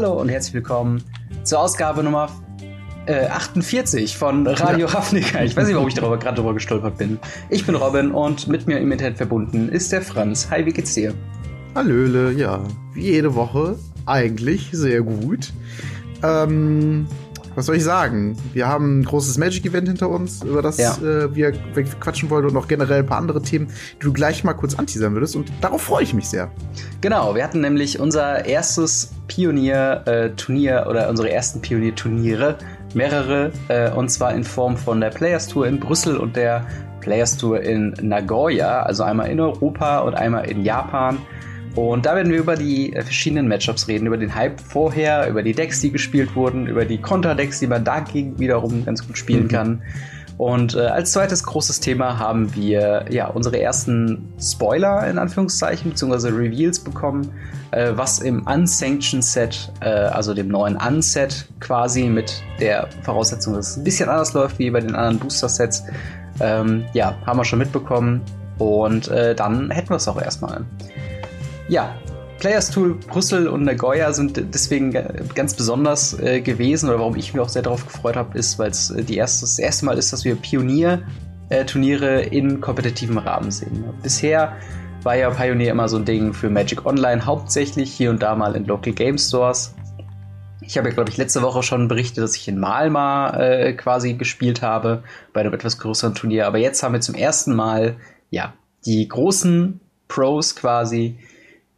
Hallo und herzlich willkommen zur Ausgabe Nummer äh, 48 von Radio ja. Ravnica. Ich weiß nicht, warum ich darüber gerade drüber gestolpert bin. Ich bin Robin und mit mir im Internet verbunden ist der Franz. Hi, wie geht's dir? Hallöle, ja, wie jede Woche. Eigentlich sehr gut. Ähm, was soll ich sagen? Wir haben ein großes Magic-Event hinter uns, über das ja. äh, wir, wir, quatschen wollen und noch generell ein paar andere Themen, die du gleich mal kurz anteasern würdest. Und darauf freue ich mich sehr. Genau, wir hatten nämlich unser erstes Pionier-Turnier äh, oder unsere ersten Pionier-Turniere, mehrere, äh, und zwar in Form von der Players Tour in Brüssel und der Players Tour in Nagoya, also einmal in Europa und einmal in Japan. Und da werden wir über die verschiedenen Matchups reden, über den Hype vorher, über die Decks, die gespielt wurden, über die Konter-Decks, die man dagegen wiederum ganz gut spielen mhm. kann. Und äh, als zweites großes Thema haben wir ja unsere ersten Spoiler in Anführungszeichen beziehungsweise Reveals bekommen, äh, was im Unsanctioned Set, äh, also dem neuen Unset quasi mit der Voraussetzung, dass es ein bisschen anders läuft wie bei den anderen Booster Sets, ähm, ja haben wir schon mitbekommen. Und äh, dann hätten wir es auch erstmal. Ja, Players Tool Brüssel und Nagoya sind deswegen ganz besonders äh, gewesen oder warum ich mich auch sehr darauf gefreut habe, ist, weil es äh, das erste Mal ist, dass wir Pionier-Turniere äh, in kompetitivem Rahmen sehen. Bisher war ja Pioneer immer so ein Ding für Magic Online, hauptsächlich hier und da mal in Local Game Stores. Ich habe ja, glaube ich, letzte Woche schon berichtet, dass ich in Malma äh, quasi gespielt habe, bei einem etwas größeren Turnier. Aber jetzt haben wir zum ersten Mal, ja, die großen Pros quasi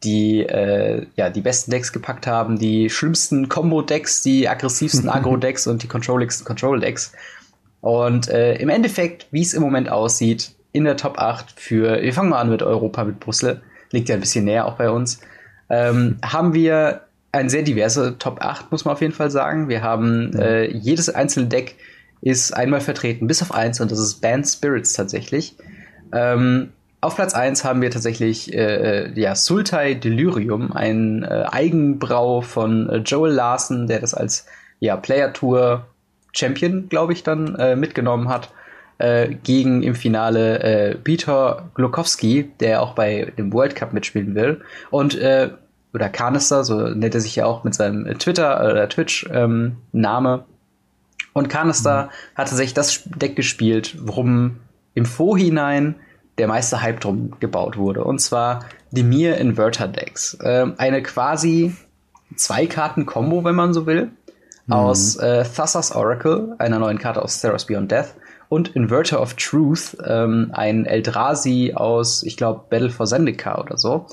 die äh, ja die besten Decks gepackt haben, die schlimmsten Combo-Decks, die aggressivsten Agro-Decks und die controlligsten Control-Decks. Und äh, im Endeffekt, wie es im Moment aussieht, in der Top 8 für, wir fangen mal an mit Europa, mit Brüssel, liegt ja ein bisschen näher auch bei uns, ähm, haben wir ein sehr diverse Top 8, muss man auf jeden Fall sagen. Wir haben äh, jedes einzelne Deck ist einmal vertreten, bis auf eins, und das ist Band Spirits tatsächlich. Ähm, auf Platz 1 haben wir tatsächlich äh, ja, Sultai Delirium, ein äh, Eigenbrau von äh, Joel Larsen, der das als ja, Player Tour Champion, glaube ich, dann äh, mitgenommen hat, äh, gegen im Finale äh, Peter Glukowski, der auch bei dem World Cup mitspielen will. Und äh, oder Canister, so nennt er sich ja auch mit seinem Twitter oder Twitch-Name. Ähm, und Canister mhm. hatte sich das Deck gespielt, worum im Vorhinein der meiste Hype drum gebaut wurde. Und zwar die Mir Inverter Decks. Ähm, eine quasi Zwei-Karten-Kombo, wenn man so will, mhm. aus äh, Thassa's Oracle, einer neuen Karte aus Theros Beyond Death, und Inverter of Truth, ähm, ein Eldrazi aus, ich glaube, Battle for Zendika oder so.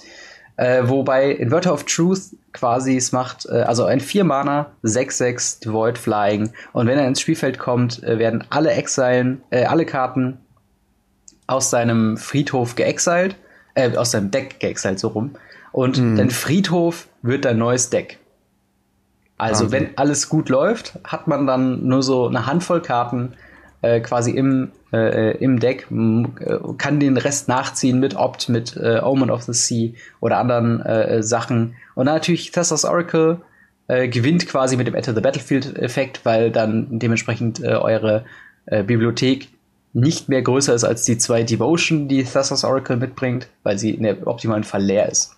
Äh, wobei Inverter of Truth quasi es macht, äh, also ein 4-Mana, 6-6 Devoid Flying. Und wenn er ins Spielfeld kommt, äh, werden alle Exilen, äh, alle Karten aus seinem Friedhof geexalt, äh, aus seinem Deck geexalt, so rum. Und mhm. dein Friedhof wird dein neues Deck. Also, Wahnsinn. wenn alles gut läuft, hat man dann nur so eine Handvoll Karten äh, quasi im, äh, im Deck, äh, kann den Rest nachziehen mit Opt, mit äh, Omen of the Sea oder anderen äh, Sachen. Und dann natürlich Thassa's Oracle äh, gewinnt quasi mit dem Enter the Battlefield-Effekt, weil dann dementsprechend äh, eure äh, Bibliothek nicht mehr größer ist als die zwei Devotion, die Thassa's Oracle mitbringt, weil sie in der optimalen Fall leer ist.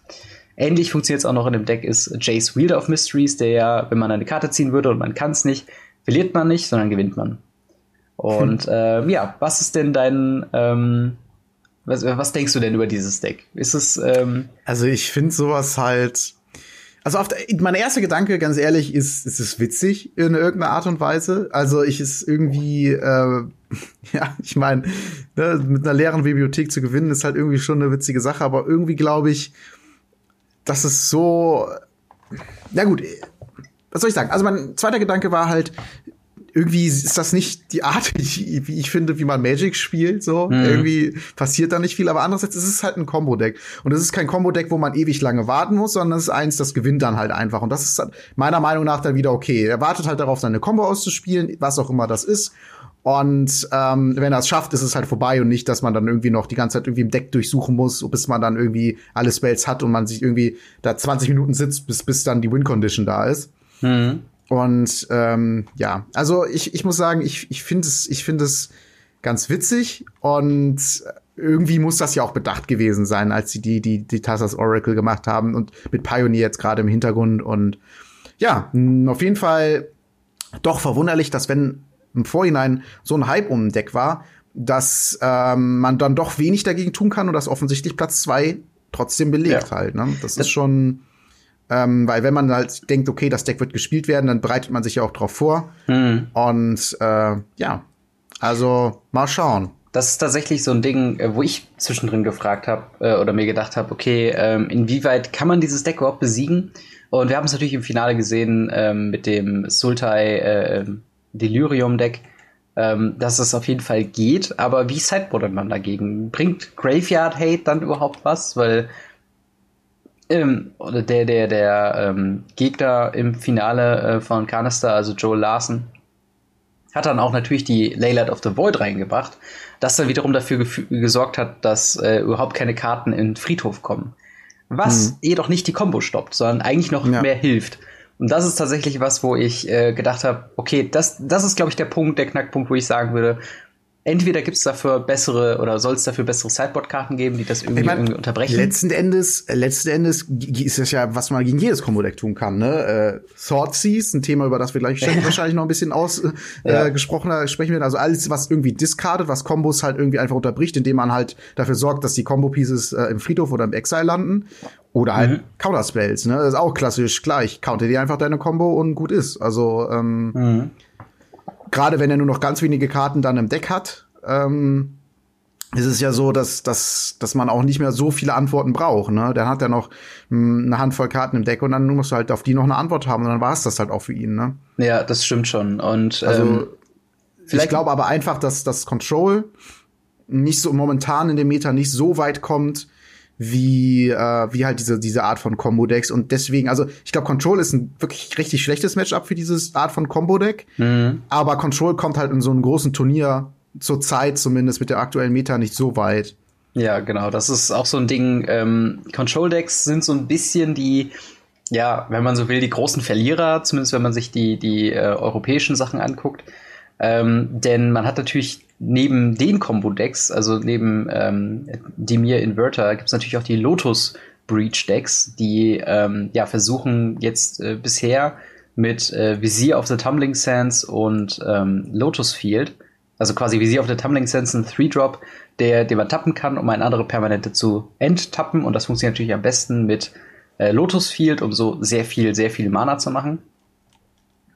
Ähnlich funktioniert es auch noch in dem Deck ist Jace Wielder of Mysteries, der ja, wenn man eine Karte ziehen würde und man kann es nicht, verliert man nicht, sondern gewinnt man. Und hm. äh, ja, was ist denn dein ähm, was, was denkst du denn über dieses Deck? Ist es ähm Also ich finde sowas halt also auf der, mein erster Gedanke, ganz ehrlich, ist, ist es witzig in irgendeiner Art und Weise. Also ich ist irgendwie, äh, ja, ich meine, ne, mit einer leeren Bibliothek zu gewinnen, ist halt irgendwie schon eine witzige Sache. Aber irgendwie glaube ich, dass es so, na gut, was soll ich sagen? Also mein zweiter Gedanke war halt, irgendwie ist das nicht die Art, wie, wie ich finde, wie man Magic spielt. So mhm. irgendwie passiert da nicht viel. Aber andererseits ist es halt ein Combo-Deck und es ist kein Combo-Deck, wo man ewig lange warten muss, sondern es ist eins, das gewinnt dann halt einfach. Und das ist meiner Meinung nach dann wieder okay. Er wartet halt darauf, seine Combo auszuspielen, was auch immer das ist. Und ähm, wenn er es schafft, ist es halt vorbei und nicht, dass man dann irgendwie noch die ganze Zeit irgendwie im Deck durchsuchen muss, bis man dann irgendwie alle Spells hat und man sich irgendwie da 20 Minuten sitzt, bis, bis dann die Win-Condition da ist. Mhm. Und ähm, ja, also ich, ich muss sagen, ich, ich finde es, ich finde es ganz witzig und irgendwie muss das ja auch bedacht gewesen sein, als sie die, die, die Tassas Oracle gemacht haben und mit Pioneer jetzt gerade im Hintergrund und ja, auf jeden Fall doch verwunderlich, dass wenn im Vorhinein so ein Hype um ein Deck war, dass ähm, man dann doch wenig dagegen tun kann und dass offensichtlich Platz zwei trotzdem belegt ja. halt. Ne? Das, das ist schon, ähm, weil wenn man halt denkt, okay, das Deck wird gespielt werden, dann bereitet man sich ja auch drauf vor. Mhm. Und äh, ja, also mal schauen. Das ist tatsächlich so ein Ding, äh, wo ich zwischendrin gefragt habe äh, oder mir gedacht habe, okay, ähm, inwieweit kann man dieses Deck überhaupt besiegen? Und wir haben es natürlich im Finale gesehen ähm, mit dem Sultai äh, Delirium Deck, ähm, dass es auf jeden Fall geht. Aber wie sideboardet man dagegen? Bringt Graveyard Hate dann überhaupt was? Weil ähm, oder der der der ähm, Gegner im Finale äh, von Canister, also Joel Larson, hat dann auch natürlich die Laylight of the Void reingebracht, das dann wiederum dafür gesorgt hat, dass äh, überhaupt keine Karten in den Friedhof kommen. Was mhm. jedoch nicht die Combo stoppt, sondern eigentlich noch ja. mehr hilft. Und das ist tatsächlich was, wo ich äh, gedacht habe, okay, das, das ist, glaube ich, der Punkt, der Knackpunkt, wo ich sagen würde, entweder gibt es dafür bessere oder soll es dafür bessere Sideboard-Karten geben, die das irgendwie, ich mein, irgendwie, unterbrechen. Letzten Endes, letzten Endes ist das ja, was man gegen jedes Combo-Deck tun kann. Ne? Äh, Thoughtseas, ein Thema, über das wir gleich wahrscheinlich noch ein bisschen ausgesprochener äh, ja. sprechen werden. Also alles, was irgendwie discardet, was Kombos halt irgendwie einfach unterbricht, indem man halt dafür sorgt, dass die Combo-Pieces äh, im Friedhof oder im Exile landen. Oder halt mhm. Counter-Spells, ne? Das ist auch klassisch gleich. Counter dir einfach deine Combo und gut ist. Also, ähm, mhm gerade wenn er nur noch ganz wenige Karten dann im Deck hat, ähm, ist es ja so, dass, dass, dass man auch nicht mehr so viele Antworten braucht. Ne? Dann hat er noch hm, eine Handvoll Karten im Deck und dann musst du halt auf die noch eine Antwort haben und dann war es das halt auch für ihn. Ne? Ja, das stimmt schon. Und also, ähm, ich glaube aber einfach, dass das Control nicht so momentan in dem Meta nicht so weit kommt, wie, äh, wie halt diese, diese Art von Combo-Decks. Und deswegen, also ich glaube, Control ist ein wirklich richtig schlechtes Matchup für dieses Art von Combo-Deck. Mhm. Aber Control kommt halt in so einem großen Turnier zur Zeit zumindest mit der aktuellen Meta nicht so weit. Ja, genau. Das ist auch so ein Ding. Ähm, Control-Decks sind so ein bisschen die, ja, wenn man so will, die großen Verlierer, zumindest wenn man sich die, die äh, europäischen Sachen anguckt. Ähm, denn man hat natürlich neben den Combo-Decks, also neben ähm, Demir Inverter, gibt es natürlich auch die Lotus Breach Decks, die ähm, ja versuchen jetzt äh, bisher mit äh, Visier of the Tumbling Sands und ähm, Lotus Field, also quasi Visier of the Tumbling Sands ein Three-Drop, der, den man tappen kann, um eine andere Permanente zu enttappen. Und das funktioniert natürlich am besten mit äh, Lotus Field, um so sehr viel, sehr viel Mana zu machen.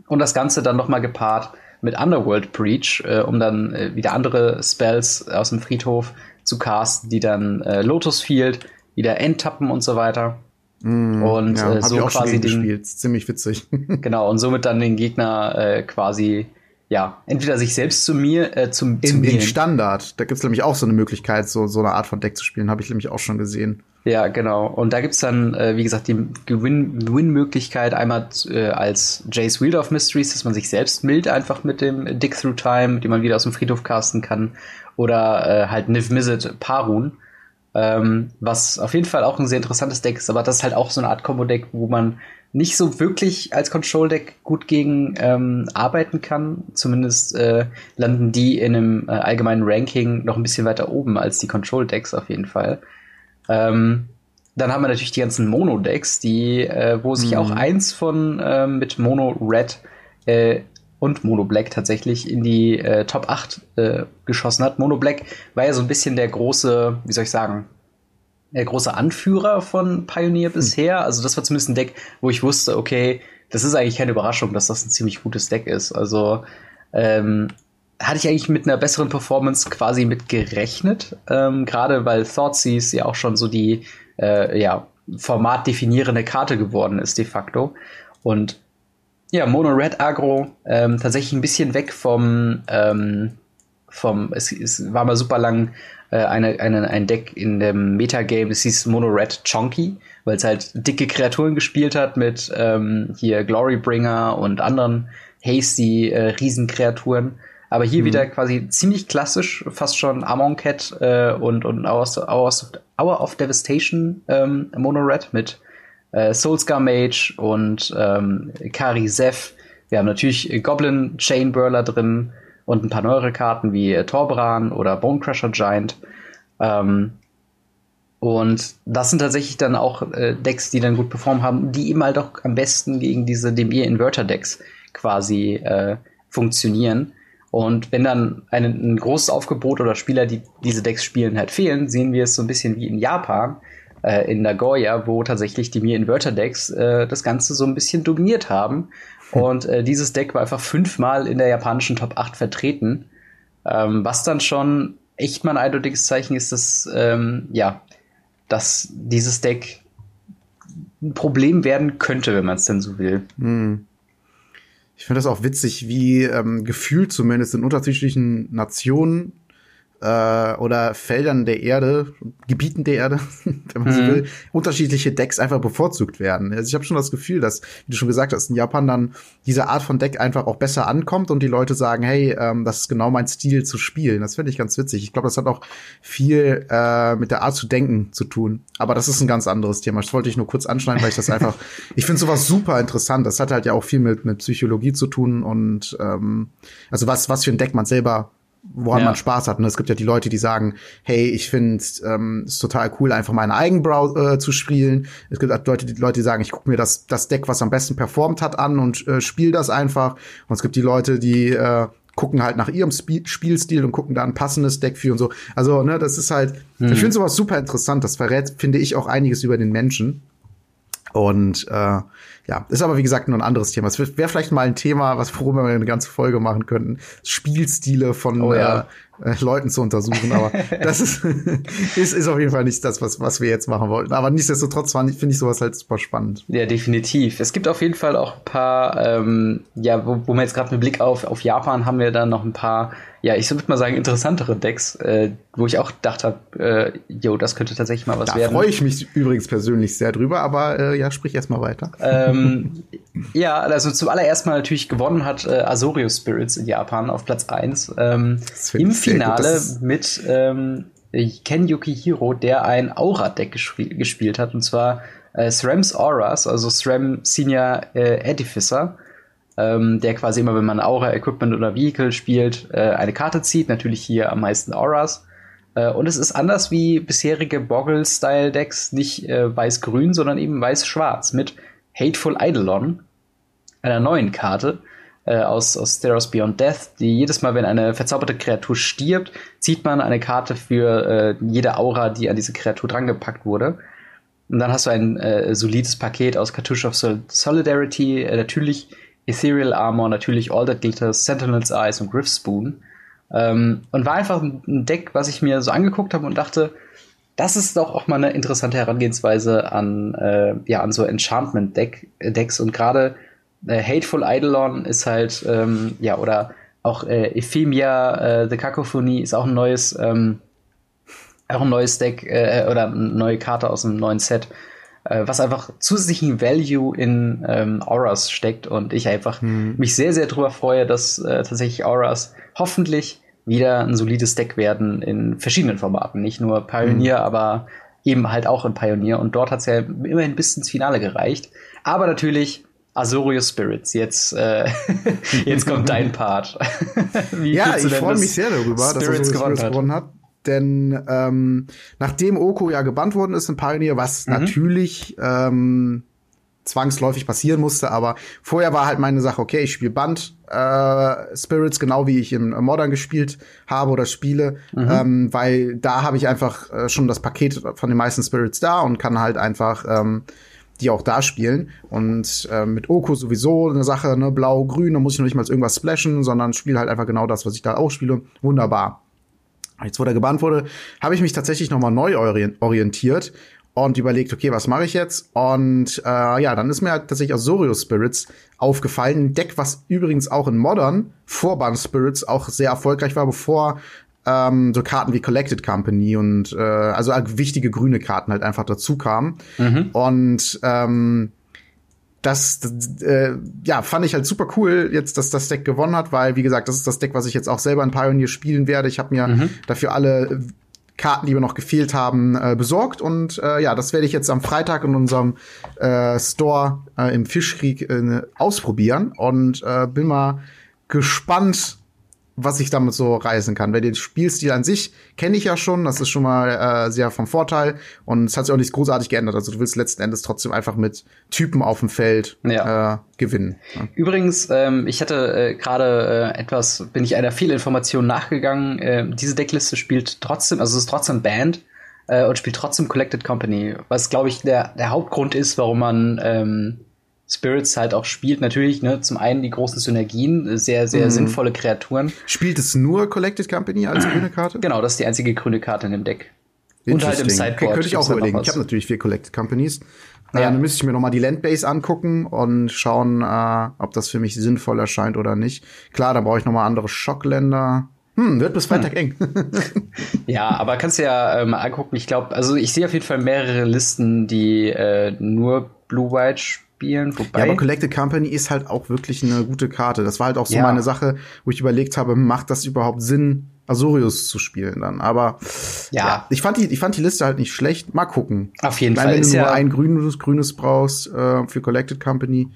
Und das Ganze dann nochmal gepaart mit Underworld Breach, äh, um dann äh, wieder andere Spells aus dem Friedhof zu casten, die dann äh, Lotus Field wieder enttappen und so weiter. Mm, und ja, äh, so quasi den, gespielt. Ziemlich witzig. genau, und somit dann den Gegner äh, quasi ja, entweder sich selbst zu mir, äh, zum, in, in Standard. Da gibt's nämlich auch so eine Möglichkeit, so, so eine Art von Deck zu spielen, habe ich nämlich auch schon gesehen. Ja, genau. Und da gibt's dann, äh, wie gesagt, die Gewinn-Möglichkeit einmal äh, als Jace Wield of Mysteries, dass man sich selbst mild einfach mit dem Dick Through Time, den man wieder aus dem Friedhof casten kann, oder äh, halt Niv Mizzet Parun, ähm, was auf jeden Fall auch ein sehr interessantes Deck ist, aber das ist halt auch so eine Art Combo-Deck, wo man nicht so wirklich als Control-Deck gut gegen ähm, arbeiten kann. Zumindest äh, landen die in einem äh, allgemeinen Ranking noch ein bisschen weiter oben als die Control-Decks auf jeden Fall. Ähm, dann haben wir natürlich die ganzen Mono-Decks, die, äh, wo sich mhm. auch eins von ähm, mit Mono Red äh, und Mono Black tatsächlich in die äh, Top 8 äh, geschossen hat. Mono Black war ja so ein bisschen der große, wie soll ich sagen, der große Anführer von Pioneer hm. bisher. Also das war zumindest ein Deck, wo ich wusste, okay, das ist eigentlich keine Überraschung, dass das ein ziemlich gutes Deck ist. Also ähm, hatte ich eigentlich mit einer besseren Performance quasi mit gerechnet. Ähm, Gerade weil Thoughtseize ja auch schon so die äh, ja, formatdefinierende Karte geworden ist, de facto. Und ja, Mono Red Agro ähm, tatsächlich ein bisschen weg vom, ähm, vom es, es war mal super lang äh, eine, eine, ein Deck in dem Metagame, das hieß Mono Red Chonky, weil es halt dicke Kreaturen gespielt hat mit ähm, hier Glorybringer und anderen hasty äh, Riesenkreaturen. Aber hier mhm. wieder quasi ziemlich klassisch, fast schon Amonkhet äh, und, und Hours, Hours, Hour of Devastation ähm, Mono Red mit äh, Soulscar Mage und ähm, Kari Zeph. Wir haben natürlich Goblin Chain Burler drin und ein paar neuere Karten wie äh, Torbran oder Bonecrusher Giant. Ähm, Und das sind tatsächlich dann auch äh, Decks, die dann gut performt haben, die eben halt auch am besten gegen diese Demir Inverter Decks quasi äh, funktionieren. Und wenn dann ein, ein großes Aufgebot oder Spieler, die diese Decks spielen, halt fehlen, sehen wir es so ein bisschen wie in Japan, äh, in Nagoya, wo tatsächlich die Mir Inverter Decks äh, das Ganze so ein bisschen dominiert haben. Und äh, dieses Deck war einfach fünfmal in der japanischen Top 8 vertreten. Ähm, was dann schon echt mal ein eindeutiges Zeichen ist, dass, ähm, ja, dass dieses Deck ein Problem werden könnte, wenn man es denn so will. Hm. Ich finde das auch witzig, wie ähm, gefühlt zumindest in unterschiedlichen Nationen äh, oder Feldern der Erde, Gebieten der Erde, wenn man mhm. so will, unterschiedliche Decks einfach bevorzugt werden. Also ich habe schon das Gefühl, dass, wie du schon gesagt hast, in Japan dann diese Art von Deck einfach auch besser ankommt und die Leute sagen, hey, ähm, das ist genau mein Stil zu spielen. Das finde ich ganz witzig. Ich glaube, das hat auch viel äh, mit der Art zu denken zu tun. Aber das ist ein ganz anderes Thema. Das wollte ich nur kurz anschneiden, weil ich das einfach, ich finde sowas super interessant. Das hat halt ja auch viel mit, mit Psychologie zu tun und ähm, also was, was für ein Deck man selber woran ja. man Spaß hat. Und es gibt ja die Leute, die sagen, hey, ich finde ähm, es total cool, einfach meine Eigenbrow äh, zu spielen. Es gibt halt Leute, die Leute, die sagen, ich gucke mir das, das Deck, was am besten performt hat, an und äh, spiele das einfach. Und es gibt die Leute, die äh, gucken halt nach ihrem Sp Spielstil und gucken da ein passendes Deck für und so. Also, ne, das ist halt, hm. ich finde sowas super interessant. Das verrät, finde ich, auch einiges über den Menschen. Und äh, ja, ist aber wie gesagt nur ein anderes Thema. Es wäre vielleicht mal ein Thema, was worüber wir eine ganze Folge machen könnten. Spielstile von oh, ja. äh, äh Leuten zu untersuchen. Aber das ist, ist, ist auf jeden Fall nicht das, was, was wir jetzt machen wollten. Aber nichtsdestotrotz finde ich sowas halt super spannend. Ja, definitiv. Es gibt auf jeden Fall auch ein paar, ähm, ja, wo, wo wir jetzt gerade mit Blick auf, auf Japan haben wir dann noch ein paar ja, ich würde mal sagen, interessantere Decks, äh, wo ich auch gedacht habe, äh, jo, das könnte tatsächlich mal was da werden. Da freue ich mich übrigens persönlich sehr drüber, aber äh, ja, sprich erst mal weiter. Ähm, ja, also zuallererst mal natürlich gewonnen hat äh, Asorio Spirits in Japan auf Platz 1 ähm, im Finale mit ähm, Ken Yukihiro, der ein Aura-Deck gesp gespielt hat, und zwar äh, SRAM's Auras, also SRAM Senior äh, Edificer ähm, der quasi immer, wenn man Aura, Equipment oder Vehicle spielt, äh, eine Karte zieht. Natürlich hier am meisten Auras. Äh, und es ist anders wie bisherige Boggle-Style-Decks, nicht äh, weiß-grün, sondern eben weiß-schwarz mit Hateful Eidolon, einer neuen Karte äh, aus, aus Steros Beyond Death, die jedes Mal, wenn eine verzauberte Kreatur stirbt, zieht man eine Karte für äh, jede Aura, die an diese Kreatur drangepackt wurde. Und dann hast du ein äh, solides Paket aus Cartouche of Sol Solidarity, äh, natürlich Ethereal Armor, natürlich All That Glitters, Sentinel's Eyes und Griff Spoon. Ähm, und war einfach ein Deck, was ich mir so angeguckt habe und dachte, das ist doch auch mal eine interessante Herangehensweise an, äh, ja, an so Enchantment-Decks. und gerade äh, Hateful Eidolon ist halt, ähm, ja, oder auch äh, Ephemia, äh, The Cacophony ist auch ein neues, ähm, auch ein neues Deck äh, oder eine neue Karte aus einem neuen Set äh, was einfach zusätzlichen Value in ähm, Auras steckt und ich einfach mhm. mich sehr, sehr darüber freue, dass äh, tatsächlich Auras hoffentlich wieder ein solides Deck werden in verschiedenen Formaten. Nicht nur Pioneer, mhm. aber eben halt auch in Pioneer. Und dort hat es ja immerhin bis ins Finale gereicht. Aber natürlich Azurio Spirits, jetzt, äh, jetzt kommt dein Part. ja, ich freue mich sehr darüber, Spirits dass Azurio gewonnen Spirits gewonnen hat. Denn ähm, nachdem Oko ja gebannt worden ist in Pioneer, was mhm. natürlich ähm, zwangsläufig passieren musste, aber vorher war halt meine Sache, okay, ich spiele Band äh, Spirits, genau wie ich im Modern gespielt habe oder spiele, mhm. ähm, weil da habe ich einfach äh, schon das Paket von den meisten Spirits da und kann halt einfach ähm, die auch da spielen. Und äh, mit Oko sowieso eine Sache, ne, blau, grün, da muss ich noch nicht mal irgendwas splashen, sondern spiele halt einfach genau das, was ich da auch spiele. Wunderbar. Jetzt, wo der gebannt wurde, habe ich mich tatsächlich nochmal neu orientiert und überlegt, okay, was mache ich jetzt? Und äh, ja, dann ist mir halt tatsächlich Azurio Spirits aufgefallen. Ein Deck, was übrigens auch in Modern Vorband Spirits auch sehr erfolgreich war, bevor ähm, so Karten wie Collected Company und äh, also wichtige grüne Karten halt einfach dazu kamen. Mhm. Und ähm, das, das äh, ja, fand ich halt super cool, jetzt, dass das Deck gewonnen hat, weil, wie gesagt, das ist das Deck, was ich jetzt auch selber in Pioneer spielen werde. Ich habe mir mhm. dafür alle Karten, die mir noch gefehlt haben, äh, besorgt. Und äh, ja, das werde ich jetzt am Freitag in unserem äh, Store äh, im Fischkrieg äh, ausprobieren. Und äh, bin mal gespannt, was ich damit so reißen kann. Weil den Spielstil an sich kenne ich ja schon, das ist schon mal äh, sehr vom Vorteil und es hat sich auch nichts großartig geändert. Also du willst letzten Endes trotzdem einfach mit Typen auf dem Feld ja. äh, gewinnen. Ja. Übrigens, ähm, ich hatte äh, gerade äh, etwas, bin ich einer Fehlinformation nachgegangen. Äh, diese Deckliste spielt trotzdem, also es ist trotzdem Band äh, und spielt trotzdem Collected Company, was glaube ich der, der Hauptgrund ist, warum man ähm, Spirits halt auch spielt. Natürlich, ne, zum einen die großen Synergien, sehr, sehr mhm. sinnvolle Kreaturen. Spielt es nur Collected Company als grüne Karte? Genau, das ist die einzige grüne Karte in dem Deck. Und halt im Sideboard. Könnte ich auch überlegen. Ich habe natürlich vier Collected Companies. Ja. Äh, dann müsste ich mir noch mal die Landbase angucken und schauen, äh, ob das für mich sinnvoll erscheint oder nicht. Klar, da brauche ich noch mal andere Schockländer. Hm, wird bis Freitag hm. eng. ja, aber kannst du ja äh, mal angucken. Ich glaube, also ich sehe auf jeden Fall mehrere Listen, die äh, nur Blue-White spielen. Wobei ja, aber Collected Company ist halt auch wirklich eine gute Karte. Das war halt auch so ja. meine Sache, wo ich überlegt habe, macht das überhaupt Sinn, Azorius zu spielen dann. Aber ja, ja ich, fand die, ich fand die Liste halt nicht schlecht. Mal gucken. Auf jeden Fall. Wenn du nur ja ein grünes, grünes brauchst äh, für Collected Company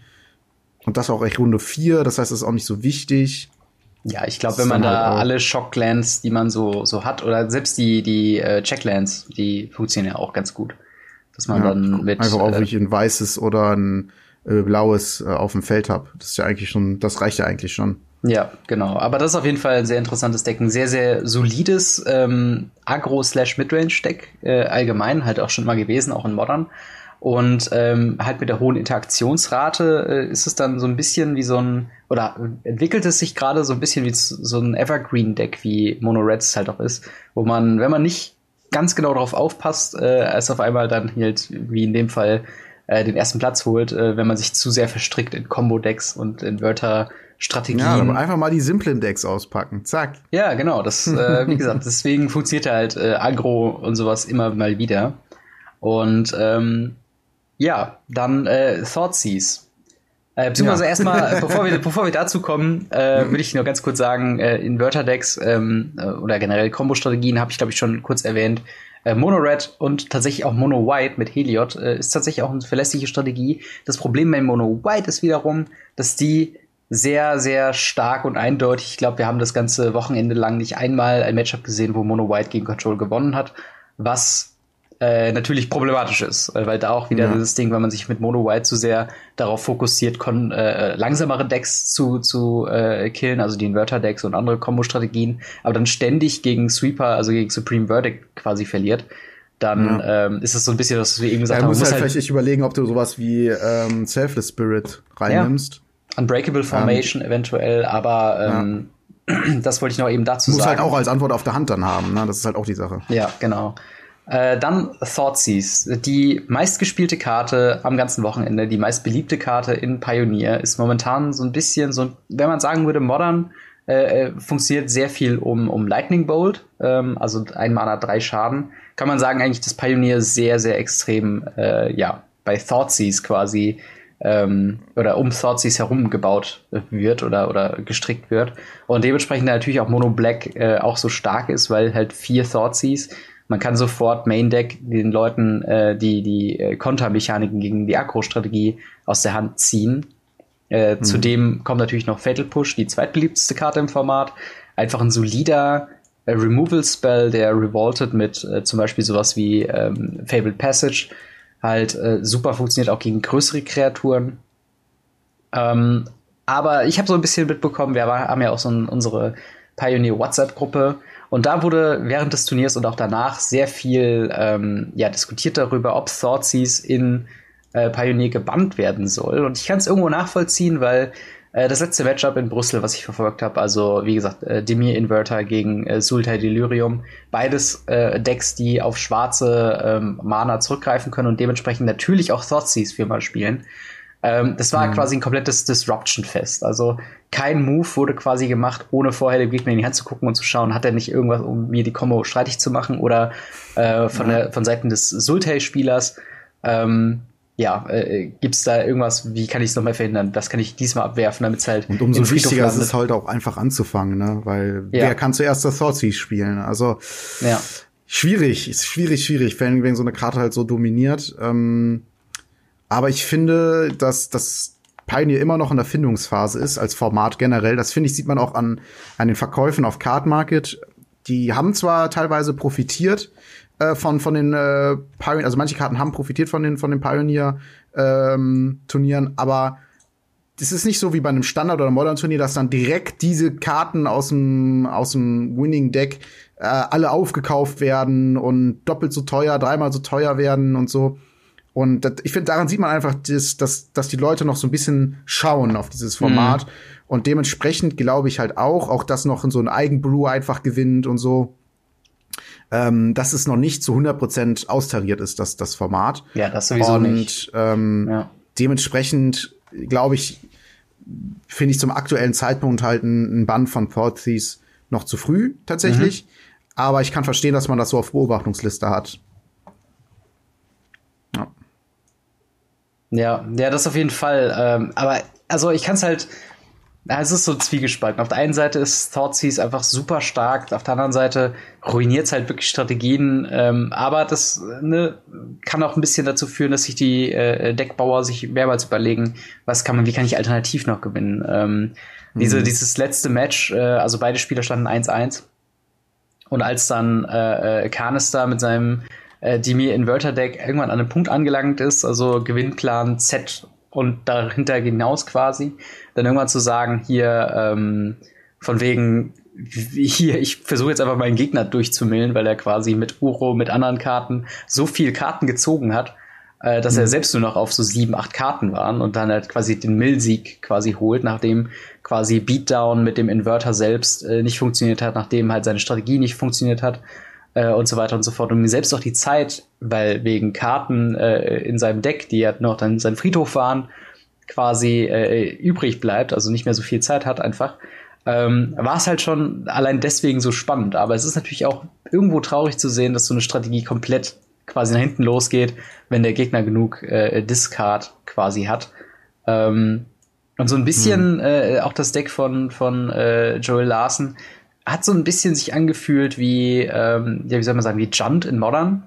und das auch echt Runde 4, das heißt, das ist auch nicht so wichtig. Ja, ich glaube, wenn man da halt alle Shocklands, die man so, so hat, oder selbst die, die äh, Checklands, die funktionieren ja auch ganz gut. Dass man ja, dann mit. Einfach auch, äh, ich ein weißes oder ein äh, blaues äh, auf dem Feld habe. Das ist ja eigentlich schon, das reicht ja eigentlich schon. Ja, genau. Aber das ist auf jeden Fall ein sehr interessantes Deck. Ein sehr, sehr solides ähm, Agro-Slash-Midrange-Deck äh, allgemein, halt auch schon mal gewesen, auch in Modern. Und ähm, halt mit der hohen Interaktionsrate äh, ist es dann so ein bisschen wie so ein, oder entwickelt es sich gerade so ein bisschen wie so ein Evergreen-Deck, wie Mono Reds halt auch ist, wo man, wenn man nicht ganz genau darauf aufpasst, äh, es auf einmal dann halt, wie in dem Fall, äh, den ersten Platz holt, äh, wenn man sich zu sehr verstrickt in Combo-Decks und in Wörterstrategien. Ja, aber einfach mal die simplen Decks auspacken. Zack. Ja, genau. Das, äh, wie gesagt, deswegen funktioniert halt äh, Agro und sowas immer mal wieder. Und ähm, ja, dann äh, Thoughtseize. Äh, beziehungsweise ja. erstmal, bevor wir, bevor wir dazu kommen, äh, mhm. würde ich nur ganz kurz sagen, äh, in Wörterdecks ähm, äh, oder generell Combo-Strategien habe ich, glaube ich, schon kurz erwähnt, äh, Mono Red und tatsächlich auch Mono White mit Heliod äh, ist tatsächlich auch eine verlässliche Strategie. Das Problem bei Mono White ist wiederum, dass die sehr, sehr stark und eindeutig, ich glaube, wir haben das ganze Wochenende lang nicht einmal ein Matchup gesehen, wo Mono White gegen Control gewonnen hat, was äh, natürlich problematisch ist, äh, weil da auch wieder ja. dieses Ding, wenn man sich mit Mono White zu sehr darauf fokussiert, kon äh, langsamere Decks zu, zu äh, killen, also die Inverter-Decks und andere Combo-Strategien, aber dann ständig gegen Sweeper, also gegen Supreme Verdict quasi verliert, dann ja. ähm, ist es so ein bisschen, was wir eben gesagt ja, haben. Du musst halt, halt vielleicht überlegen, ob du sowas wie ähm, Selfless Spirit reinnimmst. Ja. Unbreakable Formation ähm, eventuell, aber ähm, das wollte ich noch eben dazu Muss sagen. Muss halt auch als Antwort auf der Hand dann haben, ne? Das ist halt auch die Sache. Ja, genau. Äh, dann Thoughtseize, die meistgespielte Karte am ganzen Wochenende, die meistbeliebte Karte in Pioneer, ist momentan so ein bisschen so, wenn man sagen würde, modern, äh, äh, funktioniert sehr viel um, um Lightning Bolt, ähm, also ein Mana, drei Schaden. Kann man sagen, eigentlich, dass Pioneer sehr, sehr extrem, äh, ja, bei Thoughtseize quasi ähm, oder um Thoughtseize herum gebaut wird oder, oder gestrickt wird. Und dementsprechend natürlich auch Mono Black äh, auch so stark ist, weil halt vier Thoughtseize man kann sofort Main Deck den Leuten äh, die, die äh, Kontermechaniken gegen die Akro-Strategie aus der Hand ziehen. Äh, mhm. Zudem kommt natürlich noch Fatal Push, die zweitbeliebteste Karte im Format. Einfach ein solider äh, Removal-Spell, der revoltet mit äh, zum Beispiel sowas wie ähm, Fabled Passage. Halt äh, super funktioniert auch gegen größere Kreaturen. Ähm, aber ich habe so ein bisschen mitbekommen, wir haben ja auch so ein, unsere Pioneer WhatsApp-Gruppe und da wurde während des Turniers und auch danach sehr viel ähm, ja, diskutiert darüber, ob Thoughtseize in äh, Pioneer gebannt werden soll. Und ich kann es irgendwo nachvollziehen, weil äh, das letzte Matchup in Brüssel, was ich verfolgt habe, also wie gesagt, äh, Demir Inverter gegen äh, Sultai Delirium, beides äh, Decks, die auf schwarze ähm, Mana zurückgreifen können und dementsprechend natürlich auch Thoughtseize viermal spielen. Ähm, das war mhm. quasi ein komplettes Disruption-Fest. Also kein Move wurde quasi gemacht, ohne vorher dem Gegner in die Hand zu gucken und zu schauen, hat er nicht irgendwas, um mir die Combo streitig zu machen oder äh, von, ja. der, von Seiten des Sultai-Spielers. Ähm, ja, äh, gibt's da irgendwas, wie kann ich es nochmal verhindern? Das kann ich diesmal abwerfen, damit es halt. Und umso wichtiger ist es halt auch einfach anzufangen, ne? Weil ja. wer kann zuerst das Thoughtseize spielen? Also ja. schwierig, ist schwierig, schwierig, wenn, wenn so eine Karte halt so dominiert. Ähm, aber ich finde, dass das Pioneer immer noch in der Findungsphase ist, als Format generell. Das finde ich, sieht man auch an, an den Verkäufen auf Card Market. Die haben zwar teilweise profitiert äh, von, von den äh, Pioneer, also manche Karten haben profitiert von den, von den Pioneer-Turnieren, ähm, aber das ist nicht so wie bei einem Standard- oder Modern-Turnier, dass dann direkt diese Karten aus dem, aus dem Winning-Deck äh, alle aufgekauft werden und doppelt so teuer, dreimal so teuer werden und so. Und das, ich finde, daran sieht man einfach, dass, dass, dass die Leute noch so ein bisschen schauen auf dieses Format. Mhm. Und dementsprechend glaube ich halt auch, auch dass noch so ein Eigenbrew einfach gewinnt und so. Ähm, dass es noch nicht zu 100% austariert ist, das, das Format. Ja, das sowieso und, nicht. Ähm, ja. dementsprechend glaube ich, finde ich zum aktuellen Zeitpunkt halt ein, Band von Porthies noch zu früh tatsächlich. Mhm. Aber ich kann verstehen, dass man das so auf Beobachtungsliste hat. Ja, ja, das auf jeden Fall. Ähm, aber also ich kann es halt, es ist so zwiegespalten. Auf der einen Seite ist Thoughtseize einfach super stark, auf der anderen Seite ruiniert es halt wirklich Strategien. Ähm, aber das ne, kann auch ein bisschen dazu führen, dass sich die äh, Deckbauer sich mehrmals überlegen, was kann man, wie kann ich alternativ noch gewinnen. Ähm, mhm. diese, dieses letzte Match, äh, also beide Spieler standen 1-1. Und als dann äh, äh, Canister mit seinem äh, Dimir Inverter Deck irgendwann an einem Punkt angelangt ist, also Gewinnplan Z und dahinter hinaus quasi, dann irgendwann zu sagen, hier ähm, von wegen, hier, ich versuche jetzt einfach meinen Gegner durchzumillen, weil er quasi mit Uro, mit anderen Karten so viel Karten gezogen hat, äh, dass mhm. er selbst nur noch auf so sieben, acht Karten waren und dann halt quasi den Mill-Sieg quasi holt, nachdem quasi Beatdown mit dem Inverter selbst äh, nicht funktioniert hat, nachdem halt seine Strategie nicht funktioniert hat äh, und so weiter und so fort. Und mir selbst auch die Zeit, weil wegen Karten äh, in seinem Deck, die ja noch dann sein Friedhof waren, quasi äh, übrig bleibt, also nicht mehr so viel Zeit hat einfach, ähm, war es halt schon allein deswegen so spannend. Aber es ist natürlich auch irgendwo traurig zu sehen, dass so eine Strategie komplett quasi nach hinten losgeht, wenn der Gegner genug äh, Discard quasi hat. Ähm, und so ein bisschen hm. äh, auch das Deck von, von äh, Joel Larsen hat so ein bisschen sich angefühlt wie, ähm, ja, wie soll man sagen, wie Junt in Modern.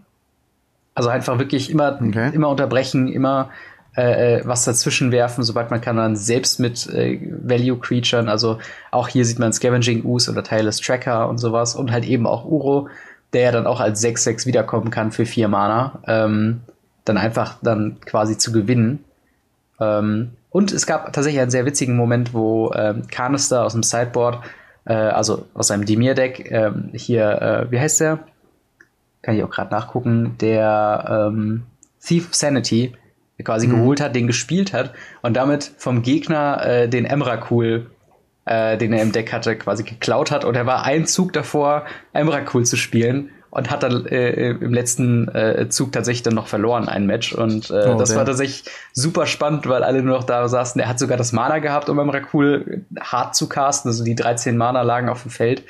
Also einfach wirklich immer, okay. immer unterbrechen, immer äh, äh, was dazwischen werfen, sobald man kann dann selbst mit äh, Value Creaturen, also auch hier sieht man Scavenging Ooze oder Tireless Tracker und sowas und halt eben auch Uro, der ja dann auch als 6-6 wiederkommen kann für 4 Mana, ähm, dann einfach dann quasi zu gewinnen. Ähm, und es gab tatsächlich einen sehr witzigen Moment, wo ähm, Canister aus dem Sideboard äh, also aus seinem Dimir-Deck, ähm, hier, äh, wie heißt der? Kann ich auch gerade nachgucken, der ähm, Thief of Sanity quasi mhm. geholt hat, den gespielt hat und damit vom Gegner äh, den Emrakul, äh, den er im Deck hatte, quasi geklaut hat und er war ein Zug davor, Emrakul zu spielen und hat dann äh, im letzten äh, Zug tatsächlich dann noch verloren, ein Match. Und äh, oh, das war tatsächlich super spannend, weil alle nur noch da saßen. Er hat sogar das Mana gehabt, um beim Rakul hart zu casten. Also die 13 Mana lagen auf dem Feld.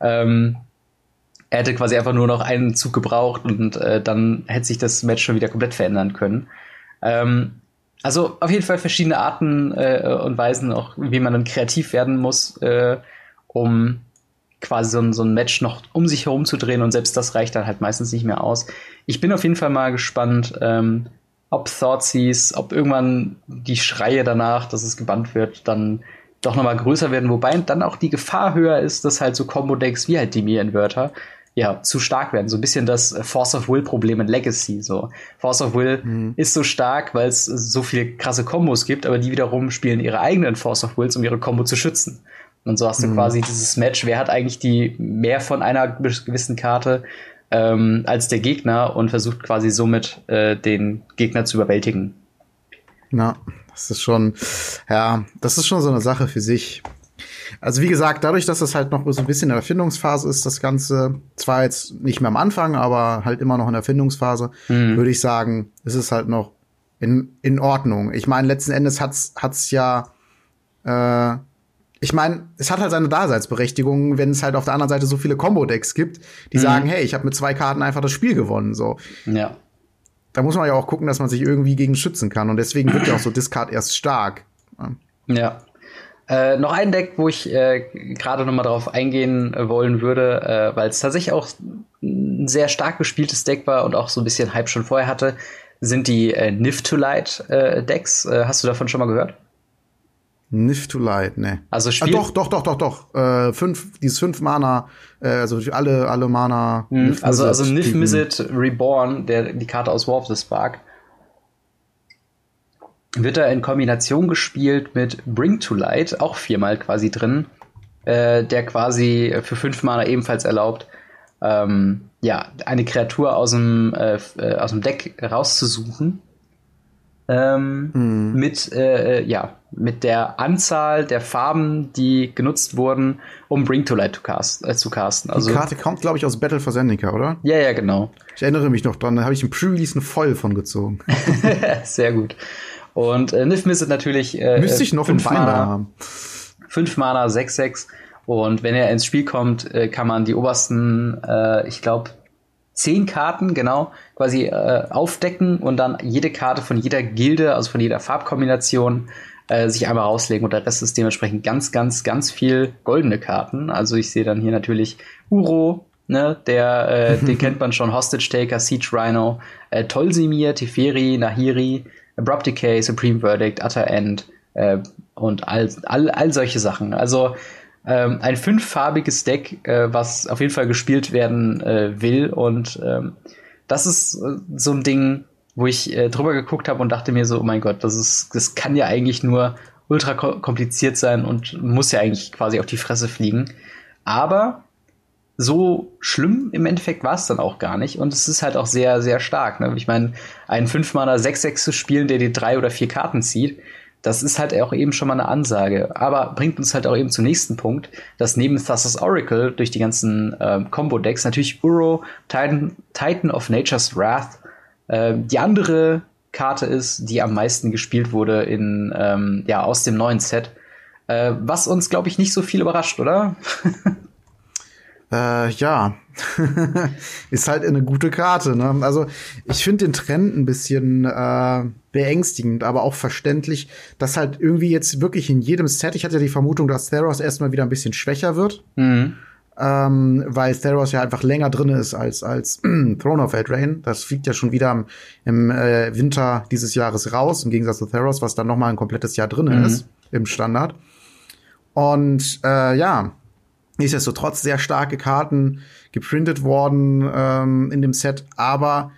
Ähm, er hätte quasi einfach nur noch einen Zug gebraucht und äh, dann hätte sich das Match schon wieder komplett verändern können. Ähm, also auf jeden Fall verschiedene Arten äh, und Weisen, auch wie man dann kreativ werden muss, äh, um quasi so ein, so ein Match noch um sich herum zu drehen und selbst das reicht dann halt meistens nicht mehr aus. Ich bin auf jeden Fall mal gespannt, ähm, ob Thoughtseize, ob irgendwann die Schreie danach, dass es gebannt wird, dann doch noch mal größer werden, wobei dann auch die Gefahr höher ist, dass halt so Combo-Decks wie halt die Mir-Inverter ja, zu stark werden. So ein bisschen das Force of Will-Problem in Legacy. So. Force of Will mhm. ist so stark, weil es so viele krasse Kombos gibt, aber die wiederum spielen ihre eigenen Force of Wills, um ihre Combo zu schützen. Und so hast du mhm. quasi dieses Match, wer hat eigentlich die mehr von einer gewissen Karte ähm, als der Gegner und versucht quasi somit äh, den Gegner zu überwältigen. Na, das ist schon, ja, das ist schon so eine Sache für sich. Also wie gesagt, dadurch, dass das halt noch so ein bisschen in der Erfindungsphase ist, das Ganze, zwar jetzt nicht mehr am Anfang, aber halt immer noch in der Erfindungsphase, mhm. würde ich sagen, ist es halt noch in, in Ordnung. Ich meine, letzten Endes hat's, hat's ja äh, ich meine, es hat halt seine Daseinsberechtigung, wenn es halt auf der anderen Seite so viele Combo-Decks gibt, die mhm. sagen, hey, ich habe mit zwei Karten einfach das Spiel gewonnen. So. Ja. Da muss man ja auch gucken, dass man sich irgendwie gegen schützen kann. Und deswegen wird ja auch so Discard erst stark. Ja. Äh, noch ein Deck, wo ich äh, gerade noch mal drauf eingehen äh, wollen würde, äh, weil es tatsächlich auch ein sehr stark gespieltes Deck war und auch so ein bisschen Hype schon vorher hatte, sind die äh, Niftolite äh, Decks. Äh, hast du davon schon mal gehört? Nift to Light, ne. Also Ah, spielt, doch, doch, doch, doch, doch. Äh, fünf, dieses fünf Mana, äh, also alle, alle Mana. Mhm, also, also Nif. Mizzet Reborn, der, die Karte aus War of the Spark, wird da in Kombination gespielt mit Bring to Light, auch viermal quasi drin, äh, der quasi für fünf Mana ebenfalls erlaubt, ähm, ja, eine Kreatur aus dem, äh, äh, aus dem Deck rauszusuchen. Ähm, Mhm. mit, äh, äh, ja, mit der Anzahl der Farben, die genutzt wurden, um Bring to Light zu, cast, äh, zu casten. Also, Die Karte kommt, glaube ich, aus Battle for Zendika, oder? ja, ja, genau. Ich erinnere mich noch dran, da habe ich im Pre-Release voll von gezogen. Sehr gut. Und äh, Nif Mizzet natürlich. Äh, Müsste ich noch fünf Mana, haben. 5 Mana, 6, 6. Und wenn er ins Spiel kommt, äh, kann man die obersten, äh, ich glaube, 10 Karten, genau, quasi äh, aufdecken und dann jede Karte von jeder Gilde, also von jeder Farbkombination, äh, sich einmal rauslegen. Und der Rest ist dementsprechend ganz, ganz, ganz viel goldene Karten. Also ich sehe dann hier natürlich Uro, ne, der, äh, den kennt man schon, Hostage Taker, Siege Rhino, äh, Tolsimir, Teferi, Nahiri, Abrupt Decay, Supreme Verdict, Utter End äh, und all, all, all solche Sachen. Also ähm, ein fünffarbiges Deck, äh, was auf jeden Fall gespielt werden äh, will. Und ähm, das ist äh, so ein Ding, wo ich äh, drüber geguckt habe und dachte mir so, oh mein Gott, das ist, das kann ja eigentlich nur ultra ko- kompliziert sein und muss ja eigentlich quasi auf die Fresse fliegen. Aber so schlimm im Endeffekt war es dann auch gar nicht. Und es ist halt auch sehr, sehr stark. Ne? Ich meine, einen 5-Mana 6-6 zu spielen, der dir drei oder vier Karten zieht, das ist halt auch eben schon mal eine Ansage. Aber bringt uns halt auch eben zum nächsten Punkt, dass neben Thassa's Oracle durch die ganzen ähm, Combo-Decks natürlich Uro, Titan, Titan of Nature's Wrath, äh, die andere Karte ist, die am meisten gespielt wurde in, ähm, ja, aus dem neuen Set. Äh, was uns, glaube ich, nicht so viel überrascht, oder? Äh, ja, ist halt eine gute Karte. Ne? Also ich finde den Trend ein bisschen äh, beängstigend, aber auch verständlich, dass halt irgendwie jetzt wirklich in jedem Set, ich hatte ja die Vermutung, dass Theros erstmal wieder ein bisschen schwächer wird, Mhm. ähm, weil Theros ja einfach länger drin ist als als Throne of Eldraine. Das fliegt ja schon wieder im, im äh, Winter dieses Jahres raus, im Gegensatz zu Theros, was dann noch mal ein komplettes Jahr drin Mhm. ist im Standard. Und äh, ja, nichtsdestotrotz sehr starke Karten geprintet worden ähm, in dem Set, aber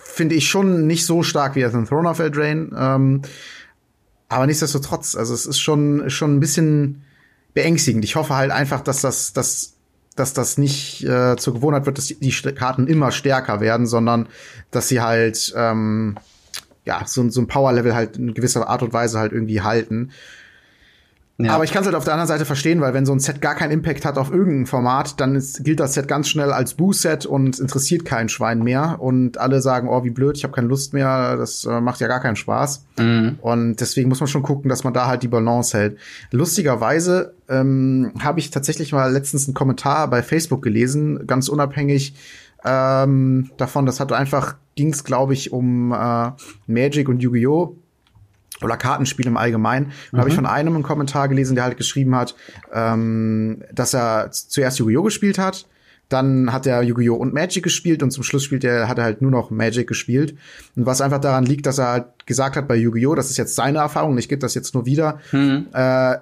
finde ich schon nicht so stark wie jetzt in Throne of Eldraine. Ähm, aber nichtsdestotrotz, also es ist schon schon ein bisschen beängstigend. Ich hoffe halt einfach, dass das, dass, dass das nicht äh, zur Gewohnheit wird, dass die, die Karten immer stärker werden, sondern dass sie halt ähm, ja so, so ein Power-Level halt in gewisser Art und Weise halt irgendwie halten. Ja. Aber ich kann es halt auf der anderen Seite verstehen, weil wenn so ein Set gar keinen Impact hat auf irgendein Format, dann ist, gilt das Set ganz schnell als Boo-Set und interessiert kein Schwein mehr. Und alle sagen, oh, wie blöd, ich habe keine Lust mehr, das äh, macht ja gar keinen Spaß. Mhm. Und deswegen muss man schon gucken, dass man da halt die Balance hält. Lustigerweise ähm, habe ich tatsächlich mal letztens einen Kommentar bei Facebook gelesen, ganz unabhängig ähm, davon. Das hat einfach ging's, glaube ich, um äh, Magic und Yu-Gi-Oh! Oder Kartenspiele im Allgemeinen. Und habe ich von einem einen Kommentar gelesen, der halt geschrieben hat, ähm, dass er zuerst Yu-Gi-Oh! gespielt hat, dann hat er Yu-Gi-Oh! und Magic gespielt und zum Schluss spielt er, hat er halt nur noch Magic gespielt. Und was einfach daran liegt, dass er halt gesagt hat bei Yu-Gi-Oh!, das ist jetzt seine Erfahrung, ich gebe das jetzt nur wieder, Mhm. äh,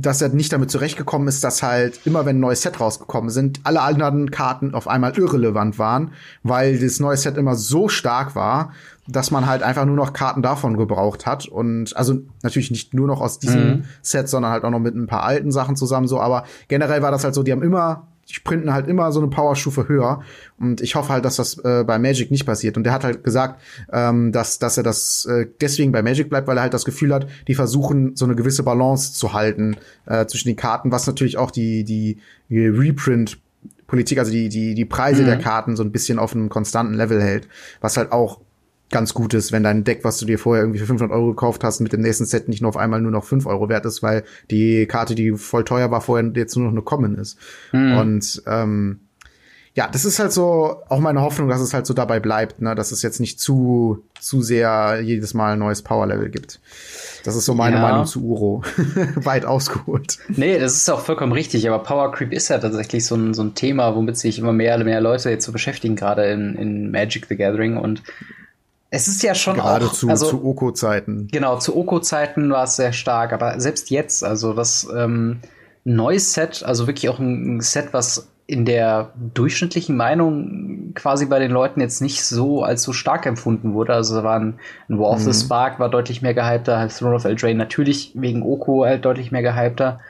dass er nicht damit zurechtgekommen ist, dass halt immer, wenn ein neues Set rausgekommen sind, alle anderen Karten auf einmal irrelevant waren, weil das neue Set immer so stark war, dass man halt einfach nur noch Karten davon gebraucht hat. Und also natürlich nicht nur noch aus diesem Mhm. Set, sondern halt auch noch mit ein paar alten Sachen zusammen so. Aber generell war das halt so, die haben immer sprinten halt immer so eine Powerstufe höher. Und ich hoffe halt, dass das äh, bei Magic nicht passiert. Und der hat halt gesagt, ähm, dass, dass er das äh, deswegen bei Magic bleibt, weil er halt das Gefühl hat, die versuchen, so eine gewisse Balance zu halten äh, zwischen den Karten, was natürlich auch die, die, die Reprint Politik, also die, die, die Preise Mhm. der Karten so ein bisschen auf einem konstanten Level hält, was halt auch ganz gut ist, wenn dein Deck, was du dir vorher irgendwie für 500 Euro gekauft hast, mit dem nächsten Set nicht nur auf einmal nur noch 5 Euro wert ist, weil die Karte, die voll teuer war, vorher jetzt nur noch eine Common ist. Mhm. Und ähm, ja, das ist halt so auch meine Hoffnung, dass es halt so dabei bleibt, ne? dass es jetzt nicht zu, zu sehr jedes Mal ein neues Power-Level gibt. Das ist so meine Ja. Meinung zu Uro. Weit ausgeholt. Nee, das ist auch vollkommen richtig, aber Power Creep ist ja tatsächlich so ein, so ein Thema, womit sich immer mehr, mehr Leute jetzt so beschäftigen, gerade in, in Magic the Gathering. Und es ist ja schon Gerade auch, zu, also, zu Oko-Zeiten. Genau, zu Oko-Zeiten war es sehr stark, aber selbst jetzt, also das ähm, neues Set, also wirklich auch ein Set, was in der durchschnittlichen Meinung quasi bei den Leuten jetzt nicht so als so stark empfunden wurde. Also da waren ein War of the Spark war deutlich mehr gehypter, halt Throne of Eldraine natürlich wegen Oko halt deutlich mehr gehypter.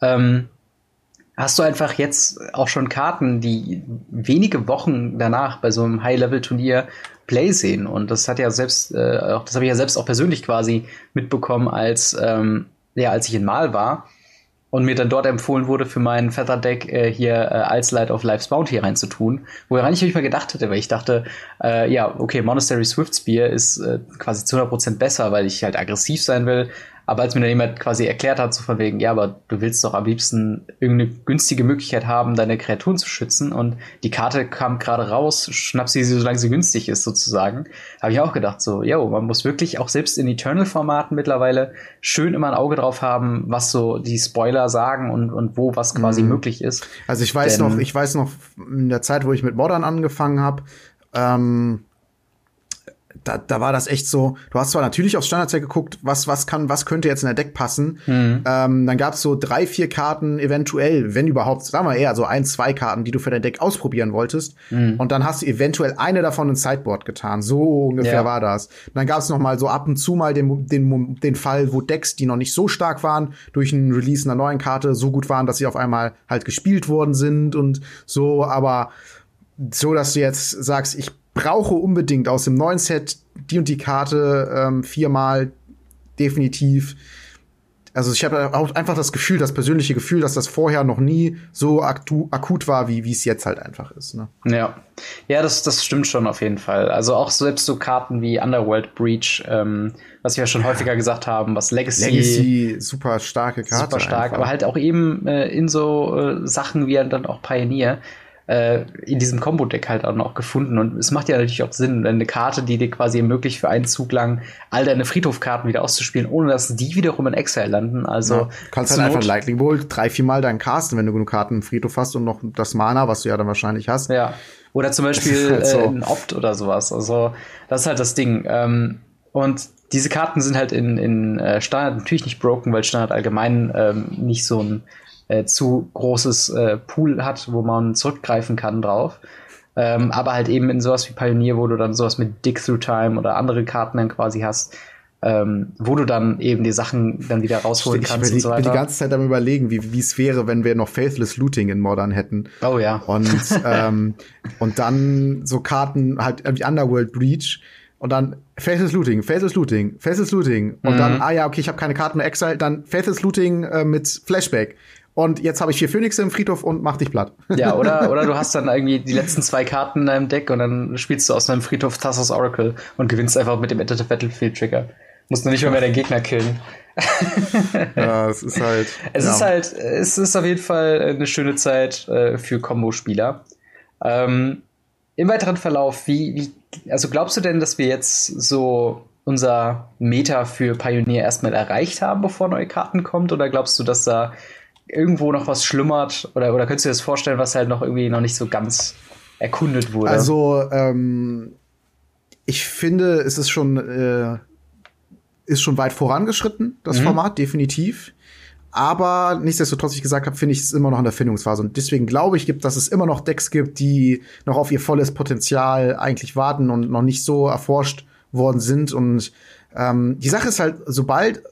Ähm, hast du einfach jetzt auch schon Karten, die wenige Wochen danach bei so einem High-Level-Turnier Play sehen. Und das hat ja selbst, äh, auch, das habe ich ja selbst auch persönlich quasi mitbekommen, als, ähm, ja, als ich in Mal war und mir dann dort empfohlen wurde, für mein Feather-Deck äh, hier äh, als Light of Life's Bounty reinzutun. Woran ich mich mal gedacht hätte, weil ich dachte, äh, ja, okay, Monastery Swiftspear ist äh, quasi zu 100% besser, weil ich halt aggressiv sein will. Aber als mir dann jemand quasi erklärt hat, so von wegen, ja, aber du willst doch am liebsten irgendeine günstige Möglichkeit haben, deine Kreaturen zu schützen und die Karte kam gerade raus, schnapp sie, solange sie günstig ist, sozusagen, habe ich auch gedacht, so, yo, man muss wirklich auch selbst in Eternal-Formaten mittlerweile schön immer ein Auge drauf haben, was so die Spoiler sagen und, und wo was quasi mhm. möglich ist. Also ich weiß Denn noch, ich weiß noch, in der Zeit, wo ich mit Modern angefangen habe, ähm da, da war das echt so, du hast zwar natürlich aufs Standardset geguckt, was, was kann, was könnte jetzt in der Deck passen. Mhm. Ähm, dann gab es so drei, vier Karten eventuell, wenn überhaupt, sagen wir eher so ein, zwei Karten, die du für dein Deck ausprobieren wolltest. Mhm. Und dann hast du eventuell eine davon ins Sideboard getan. So ungefähr ja. war das. Und dann gab es noch mal so ab und zu mal den, den, den Fall, wo Decks, die noch nicht so stark waren, durch ein Release einer neuen Karte so gut waren, dass sie auf einmal halt gespielt worden sind und so, aber so, dass du jetzt sagst, ich brauche unbedingt aus dem neuen Set die und die Karte ähm, viermal definitiv. Also ich habe auch einfach das Gefühl, das persönliche Gefühl, dass das vorher noch nie so akut war, wie es jetzt halt einfach ist. Ne? Ja, ja, das, das stimmt schon auf jeden Fall. Also auch selbst so Karten wie Underworld Breach, ähm, was wir ja schon häufiger gesagt haben, was Legacy, Legacy super starke Karte, super stark, einfach. aber halt auch eben äh, in so äh, Sachen wie dann auch Pioneer äh, in diesem Combo-Deck halt auch noch gefunden. Und es macht ja natürlich auch Sinn, wenn eine Karte, die dir quasi ermöglicht, für einen Zug lang all deine Friedhofkarten wieder auszuspielen, ohne dass die wiederum in Exile landen. Also ja, kannst halt einfach Lightning Bolt drei, vier Mal deinen casten, wenn du genug Karten im Friedhof hast und noch das Mana, was du ja dann wahrscheinlich hast. Ja. Oder zum Beispiel halt so. äh, ein Opt oder sowas. Also, das ist halt das Ding. Ähm, und diese Karten sind halt in, in äh, Standard natürlich nicht broken, weil Standard allgemein ähm, nicht so ein äh, zu großes äh, Pool hat, wo man zurückgreifen kann drauf. Ähm, aber halt eben in sowas wie Pioneer, wo du dann sowas mit Dig Through Time oder andere Karten dann quasi hast, ähm, wo du dann eben die Sachen dann wieder rausholen ich kannst ich und so weiter. Ich bin die ganze Zeit am überlegen, wie wie es wäre, wenn wir noch Faithless Looting in Modern hätten. Oh ja. Und ähm, und dann so Karten halt wie Underworld Breach und dann Faithless Looting, Faithless Looting, Faithless Looting und mhm. dann ah ja okay, ich habe keine Karten mehr Exile, dann Faithless Looting äh, mit Flashback und jetzt habe ich vier Phönixe im Friedhof und mach dich platt. Ja, oder, oder du hast dann irgendwie die letzten zwei Karten in deinem Deck und dann spielst du aus deinem Friedhof Thassos Oracle und gewinnst einfach mit dem Enter the Battlefield Trigger. Musst du nicht mehr, mehr deinen Gegner killen. ja, es ist halt. Es ja. ist halt, es ist auf jeden Fall eine schöne Zeit äh, für Combo-Spieler. Ähm, Im weiteren Verlauf, wie, wie, also glaubst du denn, dass wir jetzt so unser Meta für Pioneer erstmal erreicht haben, bevor neue Karten kommt? Oder glaubst du, dass da irgendwo noch was schlummert? Oder, oder könntest du dir das vorstellen, was halt noch irgendwie noch nicht so ganz erkundet wurde? Also, ähm, ich finde, es ist schon, äh, ist schon weit vorangeschritten, das mhm. Format, definitiv. Aber nichtsdestotrotz, wie ich gesagt habe, finde ich es immer noch in der Findungsphase. Und deswegen glaube ich, dass es immer noch Decks gibt, die noch auf ihr volles Potenzial eigentlich warten und noch nicht so erforscht worden sind. Und ähm, die Sache ist halt, sobald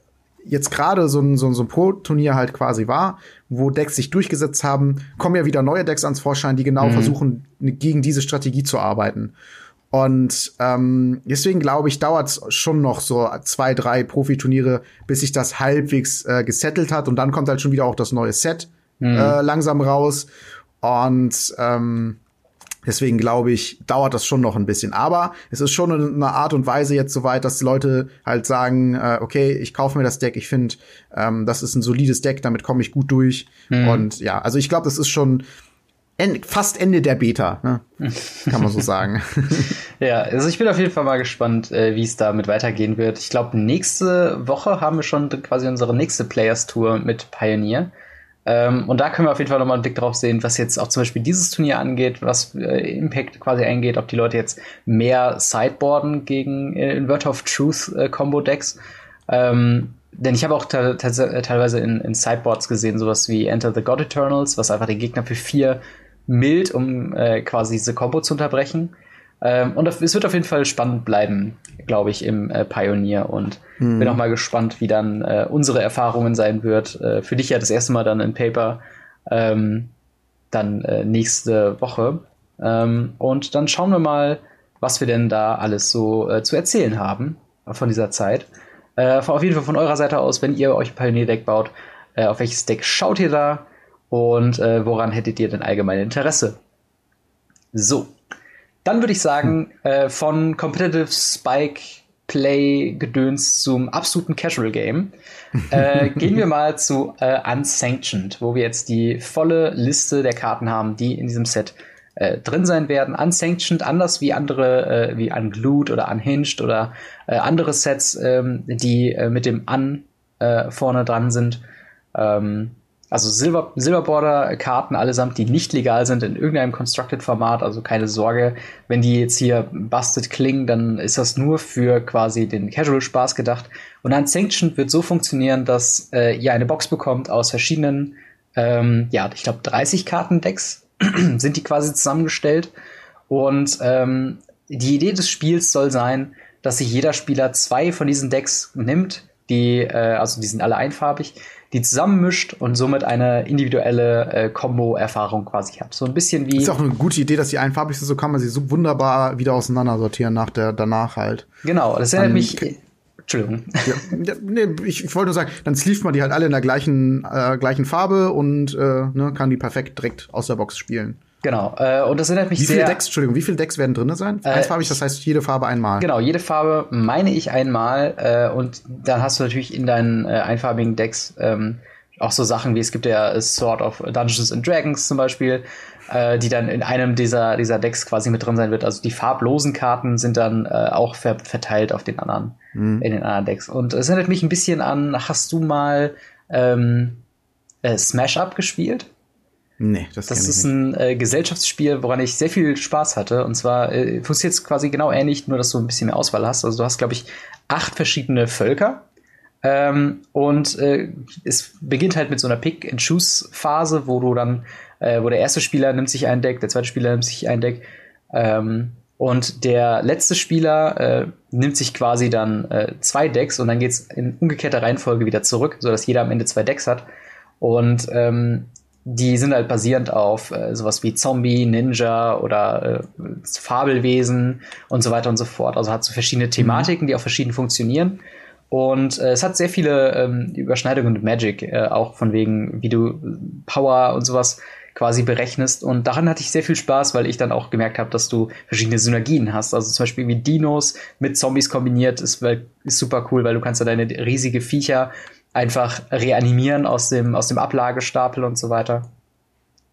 jetzt gerade so ein, so, so ein Pro-Turnier halt quasi war, wo Decks sich durchgesetzt haben, kommen ja wieder neue Decks ans Vorschein, die genau mhm. versuchen, gegen diese Strategie zu arbeiten. Und ähm, deswegen glaube ich, dauert es schon noch so zwei, drei Profiturniere, bis sich das halbwegs äh, gesettelt hat. Und dann kommt halt schon wieder auch das neue Set mhm. äh, langsam raus. Und ähm, Deswegen glaube ich, dauert das schon noch ein bisschen. Aber es ist schon eine Art und Weise jetzt soweit, dass die Leute halt sagen, äh, okay, ich kaufe mir das Deck, ich finde, ähm, das ist ein solides Deck, damit komme ich gut durch. Mhm. Und ja, also ich glaube, das ist schon en fast Ende der Beta, ne? kann man so sagen. ja, also ich bin auf jeden Fall mal gespannt, äh, wie es damit weitergehen wird. Ich glaube, nächste Woche haben wir schon quasi unsere nächste Players Tour mit Pioneer. Ähm, und da können wir auf jeden Fall nochmal einen Blick drauf sehen, was jetzt auch zum Beispiel dieses Turnier angeht, was äh, Impact quasi eingeht, ob die Leute jetzt mehr Sideboarden gegen äh, in Word of Truth äh, Combo Decks. Ähm, denn ich habe auch teilweise in, in, Sideboards gesehen, sowas wie Enter the God Eternals, was einfach den Gegner für vier mild, um äh, quasi diese Combo zu unterbrechen. Ähm, und es wird auf jeden Fall spannend bleiben, glaube ich, im äh, Pioneer. Und mhm. bin auch mal gespannt, wie dann äh, unsere Erfahrungen sein wird. Äh, für dich ja das erste Mal dann in Paper, ähm, dann äh, nächste Woche. Ähm, und dann schauen wir mal, was wir denn da alles so äh, zu erzählen haben von dieser Zeit. Äh, auf jeden Fall von eurer Seite aus, wenn ihr euch ein Pioneer-Deck baut, auf welches Deck schaut ihr da und woran hättet ihr denn allgemein Interesse? So, dann würde ich sagen, äh, von Competitive Spike Play Gedöns zum absoluten Casual Game äh, gehen wir mal zu äh, Unsanctioned, wo wir jetzt die volle Liste der Karten haben, die in diesem Set äh, drin sein werden. Unsanctioned, anders wie andere, äh, wie Unglued oder Unhinged oder äh, andere Sets, ähm, die mit dem Un vorne dran sind. Ähm, also Silber, Silberborder-Karten allesamt, die nicht legal sind in irgendeinem Constructed-Format, also keine Sorge, wenn die jetzt hier busted klingen, dann ist das nur für quasi den Casual-Spaß gedacht. Und ein Sanctioned wird so funktionieren, dass äh, ihr eine Box bekommt aus verschiedenen, ähm, ja, ich glaube 30 Kartendecks sind die quasi zusammengestellt. Und ähm, die Idee des Spiels soll sein, dass sich jeder Spieler zwei von diesen Decks nimmt, die, äh, also die sind alle einfarbig, die zusammenmischt und somit eine individuelle äh, Combo-Erfahrung quasi hat. So ein bisschen wie. Ist auch eine gute Idee, dass die einfarbig sind, so kann man sie so wunderbar wieder auseinander sortieren nach der, danach halt. Genau, das erinnert mich. Entschuldigung. Ja, nee, ich, ich wollte nur sagen, dann sleeft man die halt alle in der gleichen, äh, gleichen Farbe und äh, ne, kann die perfekt direkt aus der Box spielen. Genau, äh, und das erinnert mich wie sehr. Wie viele Decks, Entschuldigung, wie viele Decks werden drin sein? Äh, Einsfarbig, das heißt jede Farbe einmal. Genau, jede Farbe meine ich einmal äh, und dann hast du natürlich in deinen äh, einfarbigen Decks ähm, auch so Sachen wie es gibt ja Sword of Dungeons and Dragons zum Beispiel, äh, die dann in einem dieser, dieser Decks quasi mit drin sein wird. Also die farblosen Karten sind dann äh, auch ver verteilt auf den anderen, mhm. in den anderen Decks. Und es erinnert mich ein bisschen an, hast du mal ähm, äh, Smash Up gespielt? Nee, das, das ist ein äh, Gesellschaftsspiel, woran ich sehr viel Spaß hatte. Und zwar äh, funktioniert es quasi genau ähnlich, nur dass du ein bisschen mehr Auswahl hast. Also du hast, glaube ich, acht verschiedene Völker. Ähm, und äh, es beginnt halt mit so einer Pick-and-Choose-Phase, wo du dann, äh, wo der erste Spieler nimmt sich ein Deck, der zweite Spieler nimmt sich ein Deck. Ähm, und der letzte Spieler äh, nimmt sich quasi dann äh, zwei Decks und dann geht's in umgekehrter Reihenfolge wieder zurück, sodass jeder am Ende zwei Decks hat. Und ähm, die sind halt basierend auf äh, sowas wie Zombie, Ninja oder äh, Fabelwesen und so weiter und so fort. Also hat so verschiedene Thematiken, mhm. die auch verschieden funktionieren. Und äh, es hat sehr viele ähm, Überschneidungen mit Magic, äh, auch von wegen, wie du Power und sowas quasi berechnest. Und daran hatte ich sehr viel Spaß, weil ich dann auch gemerkt habe, dass du verschiedene Synergien hast. Also zum Beispiel wie Dinos mit Zombies kombiniert ist, ist super cool, weil du kannst da deine riesige Viecher einfach reanimieren aus dem, aus dem Ablagestapel und so weiter.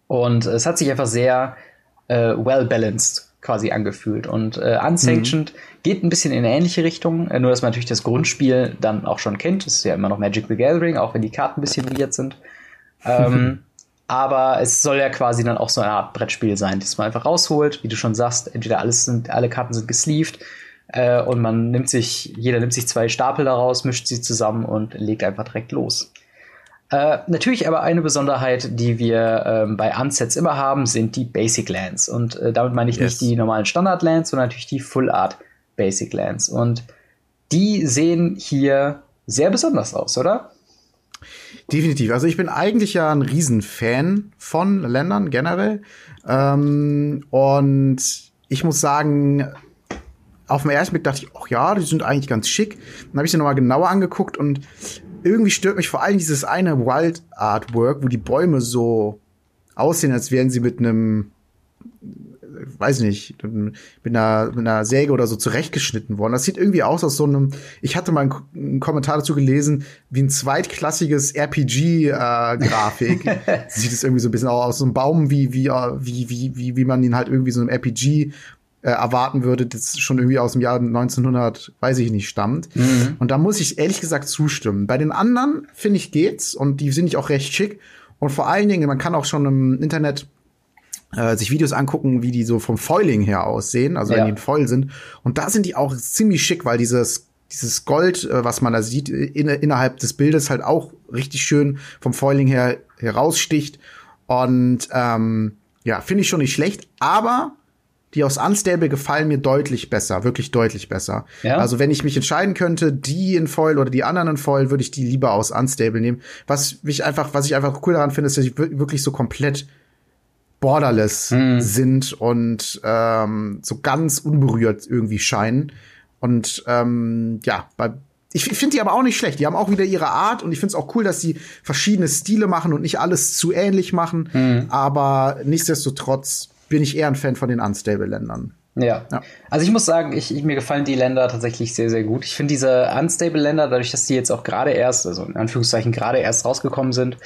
Und es hat sich einfach sehr äh, well balanced quasi angefühlt. Und äh, Unsanctioned mhm. geht ein bisschen in eine ähnliche Richtung, äh, nur dass man natürlich das Grundspiel dann auch schon kennt. Es ist ja immer noch Magic the Gathering, auch wenn die Karten ein bisschen weird sind. Ähm, aber es soll ja quasi dann auch so eine Art Brettspiel sein, das man einfach rausholt, wie du schon sagst, entweder alles sind, alle Karten sind gesleeved äh, und man nimmt sich, jeder nimmt sich zwei Stapel daraus, mischt sie zusammen und legt einfach direkt los. Äh, natürlich aber eine Besonderheit, die wir ähm, bei Unsets immer haben, sind die Basic Lands. Und äh, damit meine ich yes. nicht die normalen Standard Lands, sondern natürlich die Full Art Basic Lands. Und die sehen hier sehr besonders aus, oder? Definitiv. Also ich bin eigentlich ja ein Riesenfan von Ländern generell. Ähm, und ich muss sagen, auf den ersten Blick dachte ich, ach ja, die sind eigentlich ganz schick. Dann habe ich sie nochmal genauer angeguckt und irgendwie stört mich vor allem dieses eine Wild Artwork, wo die Bäume so aussehen, als wären sie mit einem, weiß nicht, mit einer, mit einer Säge oder so zurechtgeschnitten worden. Das sieht irgendwie aus aus so einem, ich hatte mal einen, einen Kommentar dazu gelesen, wie ein zweitklassiges RPG-Grafik. Äh, sieht es irgendwie so ein bisschen aus, aus so einem Baum, wie, wie, wie, wie, wie, wie man ihn halt irgendwie so einem RPG äh, erwarten würde, das schon irgendwie aus dem Jahr 1900, weiß ich nicht, stammt. Mhm. Und da muss ich ehrlich gesagt zustimmen. Bei den anderen, finde ich, geht's und die sind ich auch recht schick. Und vor allen Dingen, man kann auch schon im Internet äh, sich Videos angucken, wie die so vom Foiling her aussehen, also ja. wenn die voll sind. Und da sind die auch ziemlich schick, weil dieses dieses Gold, äh, was man da sieht, in, innerhalb des Bildes halt auch richtig schön vom Foiling her heraussticht. Und ähm, ja, finde ich schon nicht schlecht, aber die aus Unstable gefallen mir deutlich besser, wirklich deutlich besser. Ja? Also wenn ich mich entscheiden könnte, die in Foil oder die anderen in Foil, würde ich die lieber aus Unstable nehmen. Was mich einfach, was ich einfach cool daran finde, ist, dass sie wirklich so komplett borderless mhm. sind und ähm, so ganz unberührt irgendwie scheinen. Und ähm, ja, bei ich finde die aber auch nicht schlecht. Die haben auch wieder ihre Art und ich finde es auch cool, dass sie verschiedene Stile machen und nicht alles zu ähnlich machen. Mhm. Aber nichtsdestotrotz bin ich eher ein Fan von den Unstable-Ländern. Ja. ja. Also ich muss sagen, ich, ich, mir gefallen die Länder tatsächlich sehr, sehr gut. Ich finde diese Unstable-Länder, dadurch, dass die jetzt auch gerade erst, also in Anführungszeichen gerade erst rausgekommen sind,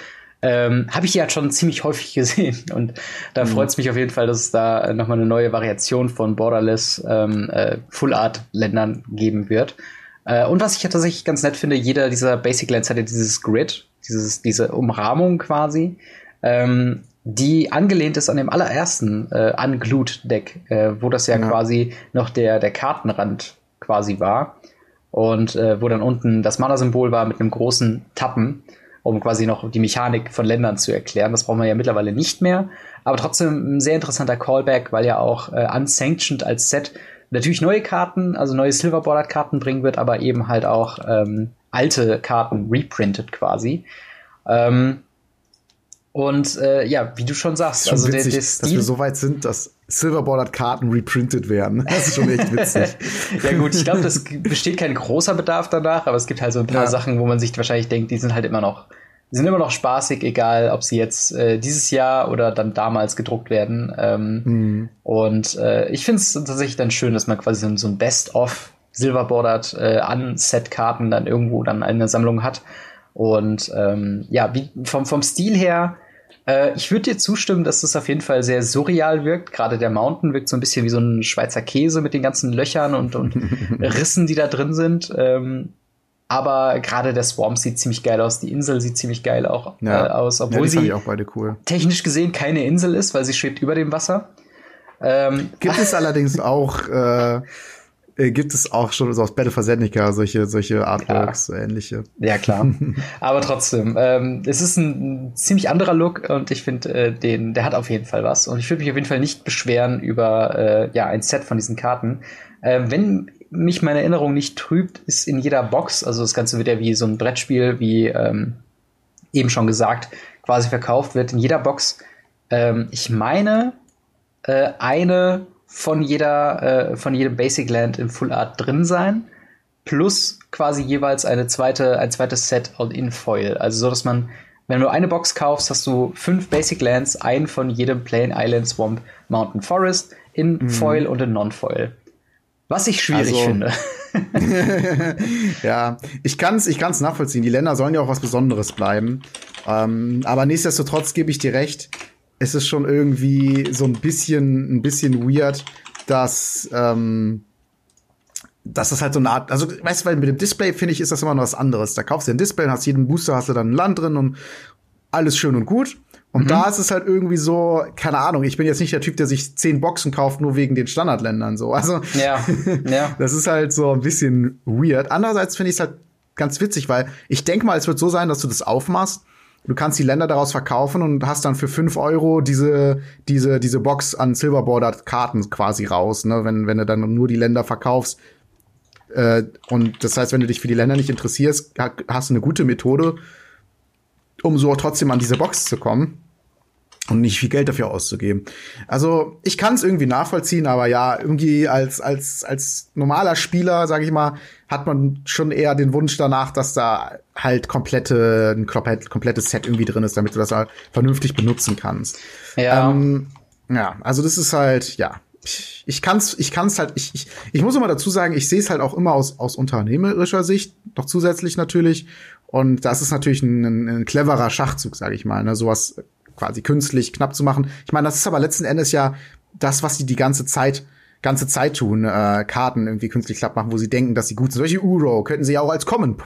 ähm, habe ich die halt schon ziemlich häufig gesehen. Und da mhm. freut es mich auf jeden Fall, dass es da nochmal eine neue Variation von Borderless ähm, äh, Full-Art-Ländern geben wird. Äh, und was ich ja tatsächlich ganz nett finde, jeder dieser Basic Lands hat ja dieses Grid, dieses, diese Umrahmung quasi. Ähm, die angelehnt ist an dem allerersten äh, Unglued-Deck, äh, wo das ja, ja, quasi noch der, der Kartenrand quasi war. Und äh, wo dann unten das Mana-Symbol war mit einem großen Tappen um quasi noch die Mechanik von Ländern zu erklären. Das brauchen wir ja mittlerweile nicht mehr. Aber trotzdem ein sehr interessanter Callback, weil ja auch äh, Unsanctioned als Set natürlich neue Karten, also neue Silverbordered-Karten bringen wird, aber eben halt auch ähm, alte Karten reprintet quasi. Ähm, und äh, ja, wie du schon sagst, schon also witzig, der, der Stil dass wir so weit sind, dass Silverbordered-Karten reprintet werden. Das ist schon echt witzig. ja gut, ich glaube, das besteht kein großer Bedarf danach, aber es gibt halt so ein paar ja. Sachen, wo man sich wahrscheinlich denkt, die sind halt immer noch, die sind immer noch spaßig, egal ob sie jetzt äh, dieses Jahr oder dann damals gedruckt werden. Ähm, mhm. Und äh, ich finde es tatsächlich dann schön, dass man quasi so, so ein Best-of Silverbordered äh, Unset-Karten dann irgendwo dann eine Sammlung hat. Und ähm, ja, wie, vom, vom Stil her äh, ich würde dir zustimmen, dass das auf jeden Fall sehr surreal wirkt. Gerade der Mountain wirkt so ein bisschen wie so ein Schweizer Käse mit den ganzen Löchern und, und Rissen, die da drin sind. Ähm, aber gerade der Swarm sieht ziemlich geil aus. Die Insel sieht ziemlich geil auch ja. äh, aus, obwohl ja, sie cool. technisch gesehen keine Insel ist, weil sie schwebt über dem Wasser. Ähm, Gibt es allerdings auch äh, äh, gibt es auch schon so aus Battle for Zendika solche, solche Artworks, so ähnliche. Ja, klar. Aber trotzdem, ähm, es ist ein, ziemlich anderer Look und ich finde, äh, den, der hat auf jeden Fall was. Und ich würde mich auf jeden Fall nicht beschweren über äh, ja, ein Set von diesen Karten. Äh, wenn mich meine Erinnerung nicht trübt, ist in jeder Box, also das Ganze wird ja wie so ein Brettspiel, wie ähm, eben schon gesagt, quasi verkauft wird, in jeder Box, ähm, ich meine, äh, eine von jeder, äh, von jedem Basic Land im Full Art drin sein, plus quasi jeweils eine zweite, ein zweites Set in Foil. Also so, dass man, wenn du eine Box kaufst, hast du fünf Basic Lands, einen von jedem Plain Island Swamp Mountain Forest in mhm. Foil und in Non-Foil. Was ich schwierig also, finde. ja, ich kann's, ich kann's nachvollziehen. Die Länder sollen ja auch was Besonderes bleiben. Ähm, aber nichtsdestotrotz gebe ich dir recht es ist schon irgendwie so ein bisschen, ein bisschen weird, dass, ähm, dass das halt so eine Art, also weißt du, weil mit dem Display finde ich, ist das immer noch was anderes. Da kaufst du ein Display und hast jeden Booster, hast du dann ein Land drin und alles schön und gut. Und mhm. da ist es halt irgendwie so, keine Ahnung, ich bin jetzt nicht der Typ, der sich zehn Boxen kauft, nur wegen den Standardländern so. Also, ja, ja. das ist halt so ein bisschen weird. Andererseits finde ich es halt ganz witzig, weil ich denke mal, es wird so sein, dass du das aufmachst Du kannst die Länder daraus verkaufen und hast dann für fünf Euro diese, diese, diese Box an Silverbordered Karten quasi raus, ne? wenn, wenn du dann nur die Länder verkaufst. Äh, und das heißt, wenn du dich für die Länder nicht interessierst, hast du eine gute Methode, um so trotzdem an diese Box zu kommen und nicht viel Geld dafür auszugeben. Also ich kann es irgendwie nachvollziehen, aber ja, irgendwie als als als normaler Spieler, sage ich mal, hat man schon eher den Wunsch danach, dass da halt komplette ein komplettes Set irgendwie drin ist, damit du das halt vernünftig benutzen kannst. Ja. Ähm, ja, also das ist halt ja. Ich kann's, ich kann's halt, ich, ich, ich muss immer dazu sagen, ich sehe es halt auch immer aus, aus unternehmerischer Sicht, noch zusätzlich natürlich. Und das ist natürlich ein, ein, cleverer Schachzug, sage ich mal. Ne? Sowas quasi künstlich knapp zu machen. Ich meine, das ist aber letzten Endes ja das, was sie die ganze Zeit ganze Zeit tun, äh, Karten irgendwie künstlich knapp machen, wo sie denken, dass sie gut sind. Solche Uro könnten sie ja auch als Common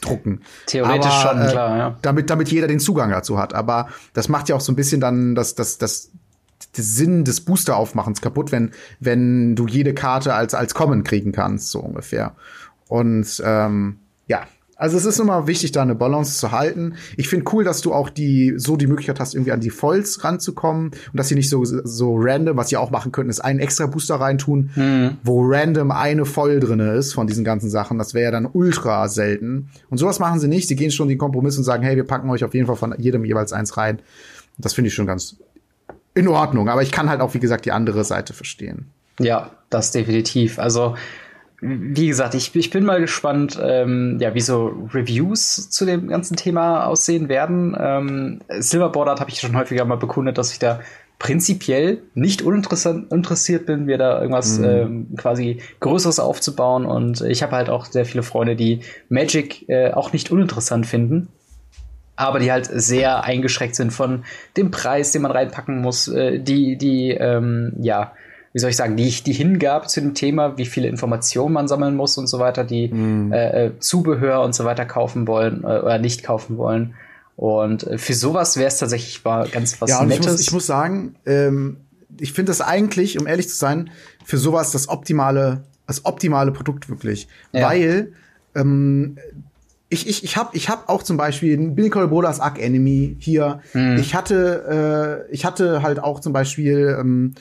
drucken. Theoretisch Aber, schon, äh, klar, ja. Damit, damit jeder den Zugang dazu hat. Aber das macht ja auch so ein bisschen dann das, das, das, der Sinn des Booster-Aufmachens kaputt, wenn, wenn du jede Karte als, als Common kriegen kannst, so ungefähr. Und ähm, ja, also es ist immer wichtig, da eine Balance zu halten. Ich finde cool, dass du auch die so die Möglichkeit hast, irgendwie an die Foils ranzukommen und dass sie nicht so so random, was sie auch machen könnten, ist einen extra Booster reintun, hm. wo random eine Foil drinne ist von diesen ganzen Sachen. Das wäre ja dann ultra selten. Und sowas machen sie nicht. Sie gehen schon den Kompromiss und sagen, hey, wir packen euch auf jeden Fall von jedem jeweils eins rein. Das finde ich schon ganz in Ordnung. Aber ich kann halt auch, wie gesagt, die andere Seite verstehen. Ja, das definitiv. Also wie gesagt, ich, ich bin mal gespannt, ähm, ja, wie so Reviews zu dem ganzen Thema aussehen werden. Ähm, Silverboard habe ich schon häufiger mal bekundet, dass ich da prinzipiell nicht uninteressant interessiert bin, mir da irgendwas mhm. ähm, quasi Größeres aufzubauen. Und ich habe halt auch sehr viele Freunde, die Magic äh, auch nicht uninteressant finden aber die halt sehr eingeschränkt sind von dem Preis, den man reinpacken muss, äh, die, die, ähm, ja, wie soll ich sagen, die, die Hingabe zu dem Thema, wie viele Informationen man sammeln muss und so weiter, die mm. äh, Zubehör und so weiter kaufen wollen äh, oder nicht kaufen wollen. Und äh, für sowas wäre es tatsächlich mal ganz was ja, Nettes. Ich muss, ich muss sagen, ähm, ich finde das eigentlich, um ehrlich zu sein, für sowas das optimale, das optimale Produkt wirklich. Ja. Weil ähm, ich, ich, ich habe ich hab auch zum Beispiel Binnacle Brothers Arc Enemy hier. Hm. Ich hatte äh, ich hatte halt auch zum Beispiel ähm,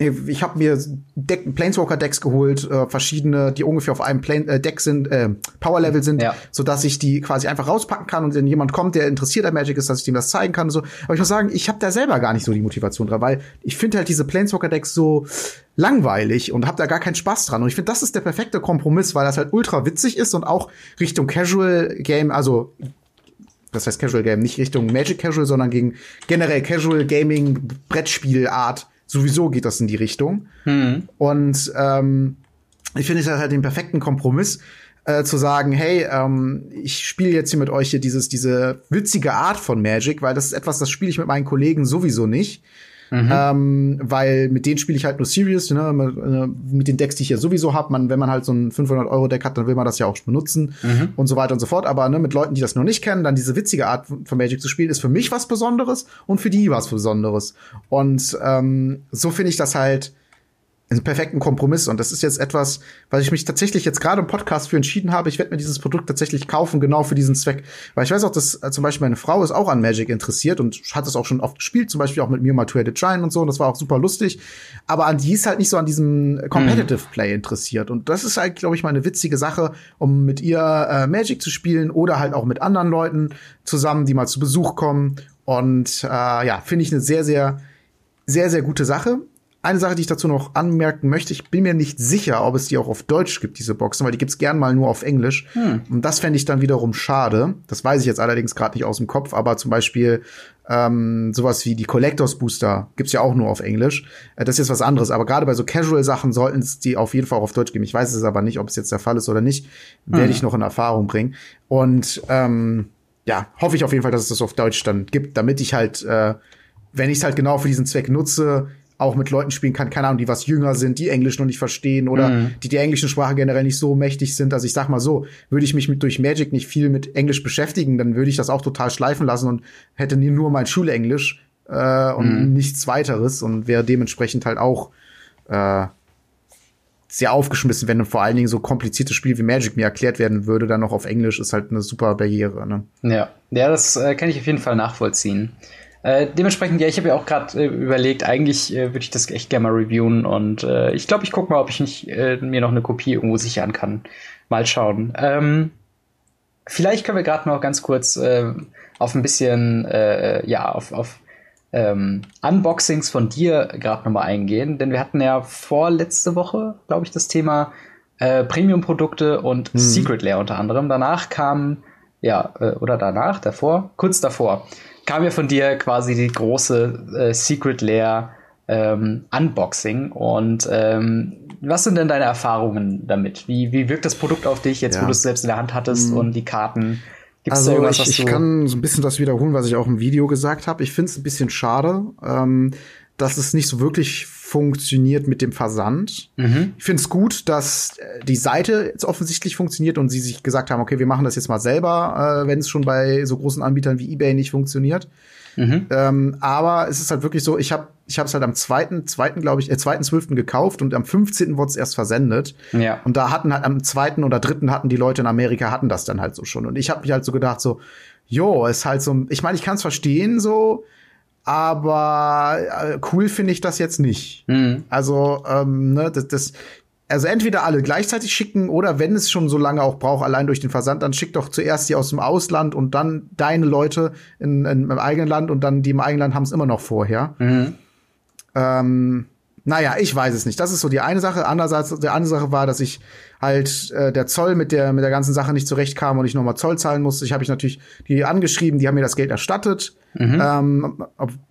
ich habe mir Deck, Planeswalker-Decks geholt, äh, verschiedene, die ungefähr auf einem Plane, äh, Deck sind, äh, Power-Level sind, ja. so dass ich die quasi einfach rauspacken kann und wenn jemand kommt, der interessiert an Magic ist, dass ich dem das zeigen kann und so. Aber ich muss sagen, ich habe da selber gar nicht so die Motivation dran, weil ich finde halt diese Planeswalker-Decks so langweilig und habe da gar keinen Spaß dran. Und ich finde, das ist der perfekte Kompromiss, weil das halt ultra witzig ist und auch Richtung Casual Game, also das heißt Casual Game, nicht Richtung Magic Casual, sondern gegen generell Casual Gaming Brettspielart Sowieso geht das in die Richtung. Mhm. Und ähm, ich finde, es halt den perfekten Kompromiss, äh, zu sagen, hey, ähm, ich spiele jetzt hier mit euch hier dieses, diese witzige Art von Magic, weil das ist etwas, das spiele ich mit meinen Kollegen sowieso nicht. Mhm. Ähm, weil mit denen spiele ich halt nur Serious, ne? Äh, mit den Decks, die ich ja sowieso habe. Man, wenn man halt so ein 500-Euro-Deck hat, dann will man das ja auch benutzen mhm. und so weiter und so fort. Aber ne, mit Leuten, die das noch nicht kennen, dann diese witzige Art von Magic zu spielen, ist für mich was Besonderes und für die was Besonderes. Und ähm, so finde ich das halt einen perfekten Kompromiss. Und das ist jetzt etwas, was ich mich tatsächlich jetzt gerade im Podcast für entschieden habe. Ich werde mir dieses Produkt tatsächlich kaufen, genau für diesen Zweck. Weil ich weiß auch, dass äh, zum Beispiel meine Frau ist auch an Magic interessiert und hat es auch schon oft gespielt, zum Beispiel auch mit mir mal Two-Headed Giant und so. Und das war auch super lustig. Aber an die ist halt nicht so an diesem Competitive mhm. Play interessiert. Und das ist halt, glaube ich, mal eine witzige Sache, um mit ihr äh, Magic zu spielen oder halt auch mit anderen Leuten zusammen, die mal zu Besuch kommen. Und äh, ja, finde ich eine sehr, sehr, sehr, sehr gute Sache. Eine Sache, die ich dazu noch anmerken möchte, ich bin mir nicht sicher, ob es die auch auf Deutsch gibt, diese Boxen, weil die gibt's gern mal nur auf Englisch. Hm. Und das fände ich dann wiederum schade. Das weiß ich jetzt allerdings gerade nicht aus dem Kopf, aber zum Beispiel ähm, sowas wie die Collectors Booster gibt's ja auch nur auf Englisch. Äh, das ist jetzt was anderes, aber gerade bei so Casual-Sachen sollten es die auf jeden Fall auch auf Deutsch geben. Ich weiß es aber nicht, ob es jetzt der Fall ist oder nicht. Werde hm. ich noch in Erfahrung bringen. Und ähm, ja, hoffe ich auf jeden Fall, dass es das auf Deutsch dann gibt, damit ich halt, äh, wenn ich es halt genau für diesen Zweck nutze, auch mit Leuten spielen kann, keine Ahnung, die was jünger sind, die Englisch noch nicht verstehen oder mhm. die die englische Sprache generell nicht so mächtig sind. Also ich sag mal so, würde ich mich mit durch Magic nicht viel mit Englisch beschäftigen, dann würde ich das auch total schleifen lassen und hätte nur mein Schulenglisch äh, und mhm. nichts weiteres und wäre dementsprechend halt auch äh, sehr aufgeschmissen, wenn vor allen Dingen so kompliziertes Spiel wie Magic mir erklärt werden würde, dann noch auf Englisch ist halt eine super Barriere. Ne? Ja, ja, das äh, kann ich auf jeden Fall nachvollziehen. Äh, dementsprechend, ja, ich habe ja auch gerade äh, überlegt, eigentlich äh, würde ich das echt gerne mal reviewen und äh, ich glaube, ich gucke mal, ob ich nicht äh, mir noch eine Kopie irgendwo sichern kann. Mal schauen. Ähm, vielleicht können wir gerade noch ganz kurz äh, auf ein bisschen, ja, auf, auf ähm, Unboxings von dir gerade nochmal eingehen, denn wir hatten ja vorletzte Woche, glaube ich, das Thema Premium-Produkte und hm. Secret Lair unter anderem. Danach kam, ja, oder danach, davor, kurz davor, kam ja von dir quasi die große äh, Secret Lair ähm, Unboxing. Und ähm, was sind denn deine Erfahrungen damit? Wie, wie wirkt das Produkt auf dich, jetzt ja. wo du es selbst in der Hand hattest mhm. und die Karten? Gibt's also ich, ich kann so ein bisschen das wiederholen, was ich auch im Video gesagt habe. Ich finde es ein bisschen schade, ähm, dass es nicht so wirklich funktioniert mit dem Versand. Mhm. Ich finde es gut, dass äh, die Seite jetzt offensichtlich funktioniert und sie sich gesagt haben, okay, wir machen das jetzt mal selber, äh, wenn es schon bei so großen Anbietern wie eBay nicht funktioniert. Mhm. Ähm, aber es ist halt wirklich so, ich habe ich habe es halt am zweiten, zweiten glaube ich, äh, zweiten zwölften gekauft und am 15. wurde es erst versendet. Ja. Und da hatten halt am zweiten oder dritten hatten die Leute in Amerika hatten das dann halt so schon. Und ich habe mich halt so gedacht so, jo, ist halt so, ich meine, ich kann es verstehen so, aber äh, cool finde ich das jetzt nicht. Mhm. Also, ähm, ne, das, das, also entweder alle gleichzeitig schicken oder wenn es schon so lange auch braucht, allein durch den Versand, dann schick doch zuerst die aus dem Ausland und dann deine Leute in, in, im eigenen Land und dann die im eigenen Land haben es immer noch vorher. Mhm. Ähm, naja, ich weiß es nicht. Das ist so die eine Sache. Andererseits, die andere Sache war, dass ich halt äh, der Zoll mit der mit der ganzen Sache nicht zurechtkam und ich nochmal Zoll zahlen musste. Ich habe ich natürlich die angeschrieben, die haben mir das Geld erstattet. Mhm. Ähm,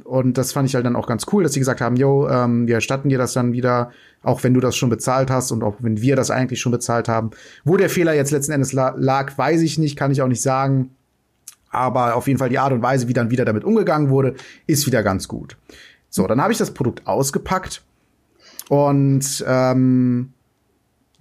und das fand ich halt dann auch ganz cool, dass sie gesagt haben, yo, ähm, wir erstatten dir das dann wieder, auch wenn du das schon bezahlt hast und auch wenn wir das eigentlich schon bezahlt haben. Wo der Fehler jetzt letzten Endes lag, weiß ich nicht, kann ich auch nicht sagen. Aber auf jeden Fall die Art und Weise, wie dann wieder damit umgegangen wurde, ist wieder ganz gut. So, dann habe ich das Produkt ausgepackt und ähm,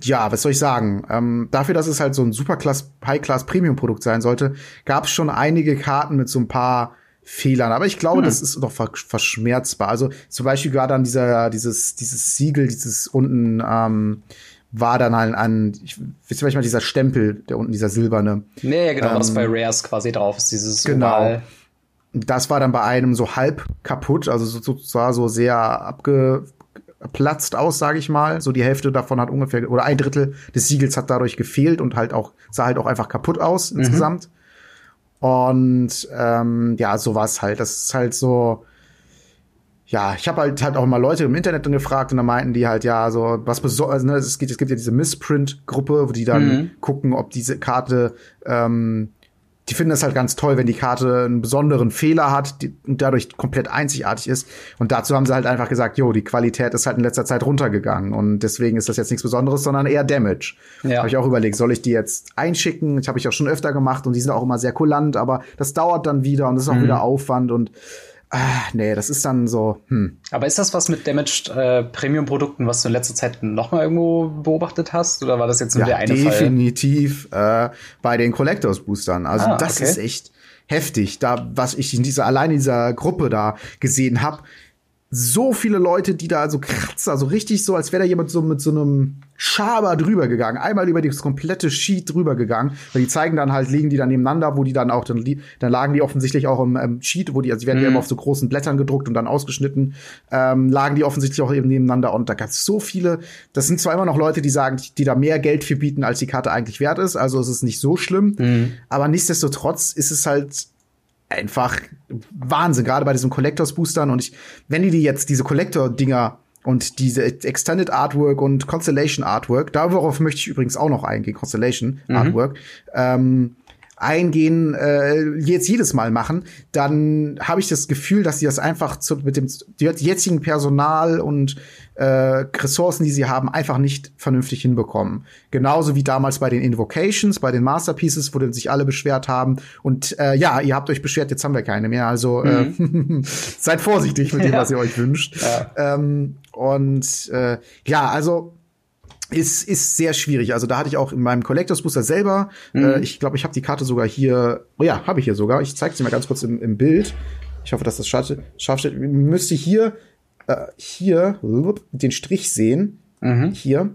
ja, was soll ich sagen? Ähm, dafür, dass es halt so ein Superclass, High-Class-Premium-Produkt sein sollte, gab es schon einige Karten mit so ein paar Fehlern. Aber ich glaube, hm. das ist doch verschmerzbar. Also zum Beispiel war dann dieser, dieses, dieses Siegel, dieses unten ähm, war dann halt ein, ich weiß manchmal dieser Stempel, der unten dieser silberne. Nee, genau, ähm, was bei Rares quasi drauf ist, dieses genau. Oval. Das war dann bei einem so halb kaputt, also so, so, sah so sehr abgeplatzt aus, sage ich mal. So die Hälfte davon hat ungefähr, oder ein Drittel des Siegels hat dadurch gefehlt und halt auch, sah halt auch einfach kaputt aus mhm. insgesamt. Und ähm, ja, so war es halt. Das ist halt so. Ja, ich habe halt halt auch mal Leute im Internet dann gefragt und da meinten die halt, ja, so was besonders, ne, es gibt, es gibt ja diese Missprint-Gruppe, wo die dann mhm. gucken, ob diese Karte ähm, die finden das halt ganz toll, wenn die Karte einen besonderen Fehler hat die, und dadurch komplett einzigartig ist. Und dazu haben sie halt einfach gesagt, jo, die Qualität ist halt in letzter Zeit runtergegangen und deswegen ist das jetzt nichts Besonderes, sondern eher Damage. Ja. Habe ich auch überlegt, soll ich die jetzt einschicken? Das habe ich auch schon öfter gemacht und die sind auch immer sehr kulant, aber das dauert dann wieder und das ist auch mhm. wieder Aufwand und Ah, nee, das ist dann so. Hm. Aber ist das was mit Damaged äh, Premium-Produkten, was du in letzter Zeit noch mal irgendwo beobachtet hast? Oder war das jetzt nur ja, der eine definitiv, Fall? Definitiv äh, bei den Collectors Boostern. Also ah, das okay. ist echt heftig. Da, was ich in dieser allein in dieser Gruppe da gesehen habe, so viele Leute, die da so Kratzer, so richtig so, als wäre da jemand so mit so einem Schaber drüber gegangen, einmal über das komplette Sheet drüber gegangen, weil die zeigen dann halt, liegen die dann nebeneinander, wo die dann auch, dann, dann lagen die offensichtlich auch im, im Sheet, wo die, also die werden mhm. ja immer auf so großen Blättern gedruckt und dann ausgeschnitten, ähm, lagen die offensichtlich auch eben nebeneinander und da gab es so viele, das sind zwar immer noch Leute, die sagen, die da mehr Geld für bieten, als die Karte eigentlich wert ist, also es ist nicht so schlimm, mhm. aber nichtsdestotrotz ist es halt einfach Wahnsinn, gerade bei diesen Collectors Boostern und ich, wenn die, die jetzt diese Collector Dinger und diese Extended Artwork und Constellation Artwork, darauf möchte ich übrigens auch noch eingehen, Constellation mhm. Artwork, ähm, eingehen, äh, jetzt jedes Mal machen, dann habe ich das Gefühl, dass sie das einfach zu, mit dem jetzigen Personal und äh, Ressourcen, die sie haben, einfach nicht vernünftig hinbekommen. Genauso wie damals bei den Invocations, bei den Masterpieces, wo sich alle beschwert haben. Und äh, ja, ihr habt euch beschwert, jetzt haben wir keine mehr. Also äh, mhm. äh, seid vorsichtig mit dem, ja. was ihr euch wünscht. Ja. Ähm, und äh, ja, also ist, ist sehr schwierig. Also da hatte ich auch in meinem Collectors Booster selber, mhm. äh, ich glaube, ich habe die Karte sogar hier, oh ja, habe ich hier sogar. Ich zeige sie mal ganz kurz im, im Bild. Ich hoffe, dass das scharf steht. Müsste hier, äh, hier den Strich sehen. Mhm. Hier.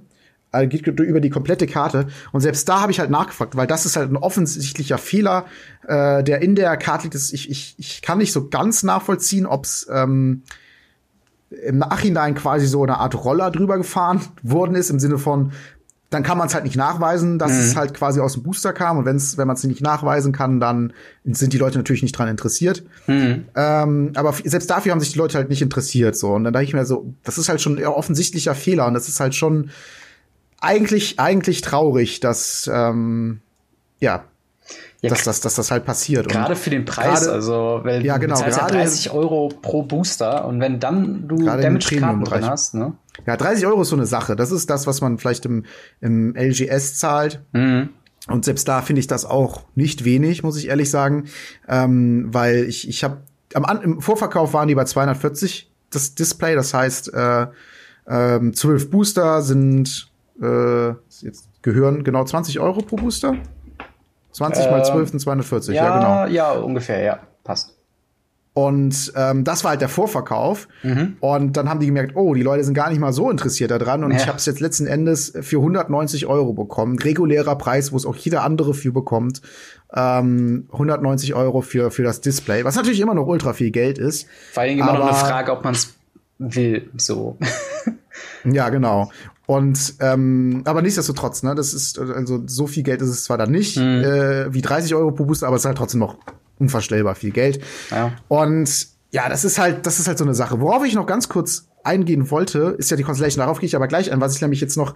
Also geht über die komplette Karte. Und selbst da habe ich halt nachgefragt, weil das ist halt ein offensichtlicher Fehler, äh, der in der Karte liegt. Ich, ich, ich kann nicht so ganz nachvollziehen, ob's ähm, im Nachhinein quasi so eine Art Roller drüber gefahren worden ist, im Sinne von, dann kann man es halt nicht nachweisen, dass mhm. es halt quasi aus dem Booster kam. Und wenn's, wenn man es nicht nachweisen kann, dann sind die Leute natürlich nicht dran interessiert. Mhm. Ähm, aber selbst dafür haben sich die Leute halt nicht interessiert. So. Und dann dachte ich mir so, das ist halt schon ein offensichtlicher Fehler. Und das ist halt schon eigentlich, eigentlich traurig, dass ähm, ja, ja, dass, dass, dass das halt passiert. Gerade für den Preis, grade, also weil ja, genau, du bezahlst ja 30 Euro pro Booster und wenn dann du Damage-Karten drin hast, ne? Ja, 30 Euro ist so eine Sache. Das ist das, was man vielleicht im, im LGS zahlt. Mhm. Und selbst da finde ich das auch nicht wenig, muss ich ehrlich sagen, ähm, weil ich ich habe am im Vorverkauf waren die bei 240 das Display. Das heißt, äh, ähm, 12 Booster sind äh, jetzt gehören genau 20 Euro pro Booster. 20 mal 12 sind 240, ja, Ja, genau. ja, ungefähr, ja. Passt. Und ähm, das war halt der Vorverkauf. Mhm. Und dann haben die gemerkt, oh, die Leute sind gar nicht mal so interessiert daran. Und Ja. ich habe es jetzt letzten Endes für 190 Euro bekommen. Regulärer Preis, wo es auch jeder andere für bekommt. Ähm, 190 Euro für, für das Display, was natürlich immer noch ultra viel Geld ist. Vor allen Dingen immer noch eine Frage, ob man es will. So. Ja, genau. Und ähm, aber nichtsdestotrotz, ne, das ist also so viel Geld ist es zwar dann nicht äh, wie 30 Euro pro Booster, aber es ist halt trotzdem noch unvorstellbar viel Geld. Ja. Und ja, das ist halt, das ist halt so eine Sache. Worauf ich noch ganz kurz eingehen wollte, ist ja die Constellation. Darauf gehe ich aber gleich ein. Was ich nämlich jetzt noch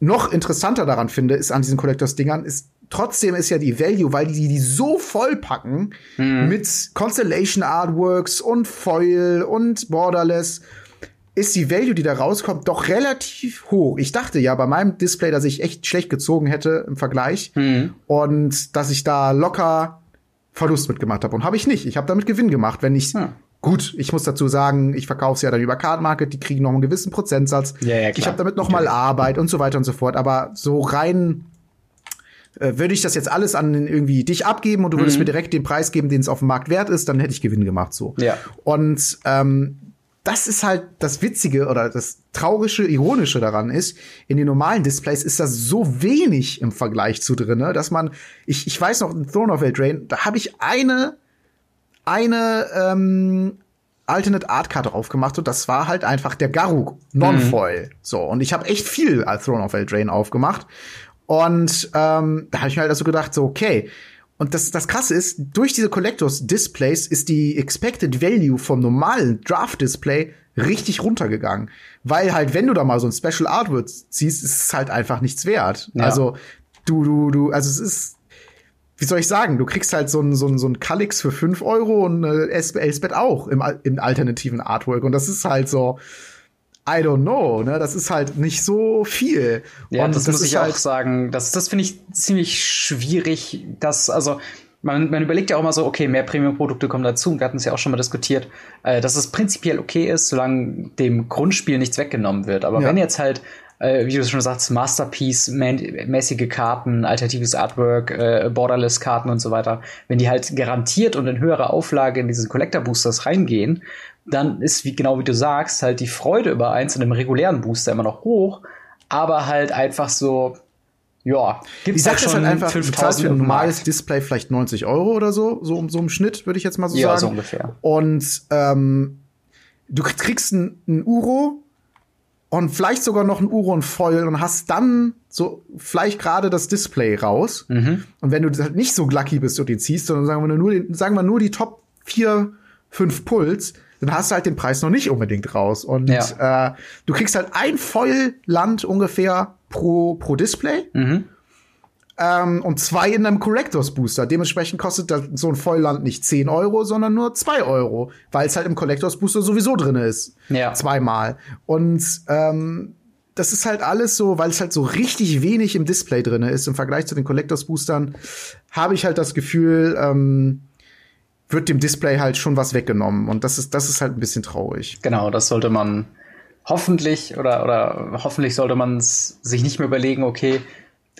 noch interessanter daran finde, ist an diesen Collectors-Dingern, ist trotzdem ist ja die Value, weil die die so vollpacken mit Constellation Artworks und Foil und Borderless, ist die Value, die da rauskommt, doch relativ hoch. Ich dachte ja bei meinem Display, dass ich echt schlecht gezogen hätte im Vergleich und dass ich da locker Verlust mitgemacht habe. Und habe ich nicht. Ich habe damit Gewinn gemacht, wenn ich Hm. Gut, ich muss dazu sagen, ich verkaufe es ja dann über Card Market, die kriegen noch einen gewissen Prozentsatz. Ja, ja, klar. ich habe damit noch mal Arbeit und so weiter und so fort. Aber so rein äh, würde ich das jetzt alles an irgendwie dich abgeben und du Mhm. würdest mir direkt den Preis geben, den es auf dem Markt wert ist, dann hätte ich Gewinn gemacht so. Ja. Und ähm, das ist halt das Witzige oder das Traurige, Ironische daran ist, in den normalen Displays ist das so wenig im Vergleich zu drinne, dass man, ich, ich weiß noch, in Throne of Eldraine, da habe ich eine, eine ähm, Alternate Art Karte aufgemacht und das war halt einfach der Garuk Non-Foil. So, und ich habe echt viel als Throne of Eldraine aufgemacht. Und ähm, da habe ich mir halt also gedacht, so, okay. Und das, das Krasse ist, durch diese Collectors Displays ist die Expected Value vom normalen Draft Display richtig runtergegangen. Weil halt, wenn du da mal so ein Special Artwork ziehst, ist es halt einfach nichts wert. Ja. Also, du, du, du, also es ist, wie soll ich sagen, du kriegst halt so ein, so ein, so ein Kalix für 5 Euro und äh, Elspeth auch im, im alternativen Artwork. Und das ist halt so, I don't know, ne? Das ist halt nicht so viel. Ja, und das, muss ist ich halt, auch sagen. Das, das finde ich ziemlich schwierig. Dass, also, man, man überlegt ja auch mal so, okay, mehr Premium-Produkte kommen dazu. Wir hatten es ja auch schon mal diskutiert, äh, dass es prinzipiell okay ist, solange dem Grundspiel nichts weggenommen wird. Aber Ja. wenn jetzt halt, äh, wie du schon sagst, Masterpiece-mäßige Karten, alternatives Artwork, äh, Borderless-Karten und so weiter, wenn die halt garantiert und in höherer Auflage in diese Collector-Boosters reingehen, dann ist, wie genau wie du sagst, halt die Freude über eins in einem regulären Booster immer noch hoch, aber halt einfach so, ja, gibt's Sache ist halt einfach, du zahlst für ein normales. Display vielleicht 90 Euro oder so, so, um so im Schnitt, würde ich jetzt mal so Ja, sagen. so ungefähr. Und ähm, du kriegst ein, ein Uro und vielleicht sogar noch ein Uro und Foil und hast dann so vielleicht gerade das Display raus. Mhm. Und wenn du halt nicht so lucky bist und den ziehst, sondern sagen wir nur, den, sagen wir nur die Top 4, 5 Puls, dann hast du halt den Preis noch nicht unbedingt raus. Und äh, du kriegst halt ein Foil-Land ungefähr pro, pro Display. Mhm. Ähm, und zwei in einem Collectors Booster. Dementsprechend kostet das, so ein Vollland nicht 10 Euro, sondern nur 2 Euro, weil es halt im Collectors Booster sowieso drin ist. Ja. Zweimal. Und ähm, das ist halt alles so, weil es halt so richtig wenig im Display drin ist im Vergleich zu den Collectors Boostern, habe ich halt das Gefühl, ähm, wird dem Display halt schon was weggenommen. Und das ist, das ist halt ein bisschen traurig. Genau, das sollte man hoffentlich oder, oder hoffentlich sollte man sich nicht mehr überlegen, okay,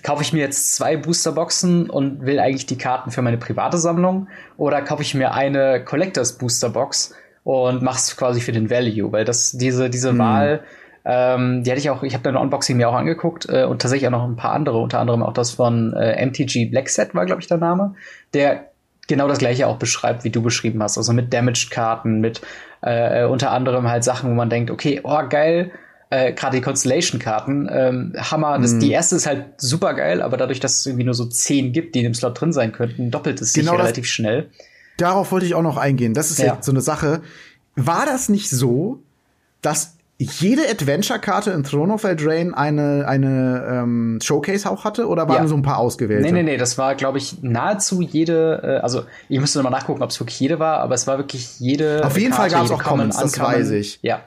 kaufe ich mir jetzt zwei Boosterboxen und will eigentlich die Karten für meine private Sammlung oder kaufe ich mir eine Collectors Boosterbox und mach's quasi für den Value, weil das diese diese Wahl ähm, die hatte ich auch, ich habe da ein Unboxing mir auch angeguckt äh, und tatsächlich auch noch ein paar andere, unter anderem auch das von äh, MTG Blackset war, glaube ich, der Name, der genau das gleiche auch beschreibt, wie du beschrieben hast. Also mit Damaged-Karten, mit äh, unter anderem halt Sachen, wo man denkt, okay, oh geil, äh, gerade die Constellation-Karten, ähm, Hammer. Das, Die erste ist halt super geil, aber dadurch, dass es irgendwie nur so zehn gibt, die in dem Slot drin sein könnten, doppelt es sich Genau das- relativ schnell. Darauf wollte ich auch noch eingehen. Das ist ja so eine Sache. War das nicht so, dass jede Adventure-Karte in Throne of Eldraine eine, eine ähm, Showcase auch hatte? Oder waren Ja. so ein paar ausgewählte? Nee, nee, nee, das war, glaube ich, nahezu jede, äh, also ich müsste noch mal nachgucken, ob es wirklich jede war, aber es war wirklich jede. Auf jeden Fall Karte, gab's jede auch Commons, das weiß ich. Ja.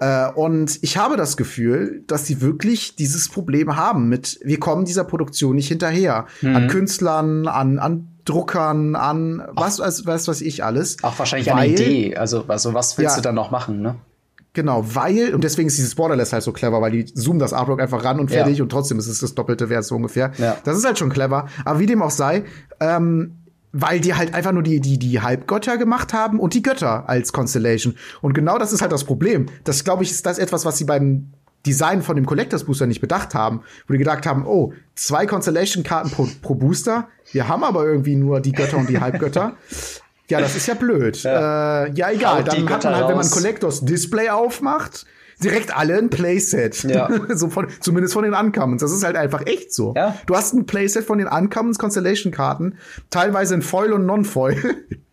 Äh, und ich habe das Gefühl, dass sie wirklich dieses Problem haben mit, wir kommen dieser Produktion nicht hinterher. Mhm. An Künstlern, an, an Druckern, an was, was, was weiß ich alles. Auch wahrscheinlich Weil- eine Idee. Also, also was willst Ja. du dann noch machen, ne? Genau, weil, und deswegen ist dieses Borderless halt so clever, weil die zoomen das Artwork einfach ran und fertig Ja. und trotzdem ist es das doppelte Wert so ungefähr. Ja. Das ist halt schon clever. Aber wie dem auch sei, ähm, weil die halt einfach nur die, die, die Halbgötter gemacht haben und die Götter als Constellation. Und genau das ist halt das Problem. Das, glaube ich, ist das etwas, was sie beim Design von dem Collectors Booster nicht bedacht haben. Wo die gedacht haben, oh, zwei Constellation-Karten pro, pro Booster. Wir haben aber irgendwie nur die Götter und die Halbgötter. Ja, das ist ja blöd. Ja, äh, ja egal. Haut Dann hat man halt, wenn man. Collectors Display aufmacht, direkt alle ein Playset. Ja. so von, zumindest von den Uncommons. Das ist halt einfach echt so. Ja. Du hast ein Playset von den Uncommons Constellation-Karten, teilweise in Foil und Non-Foil,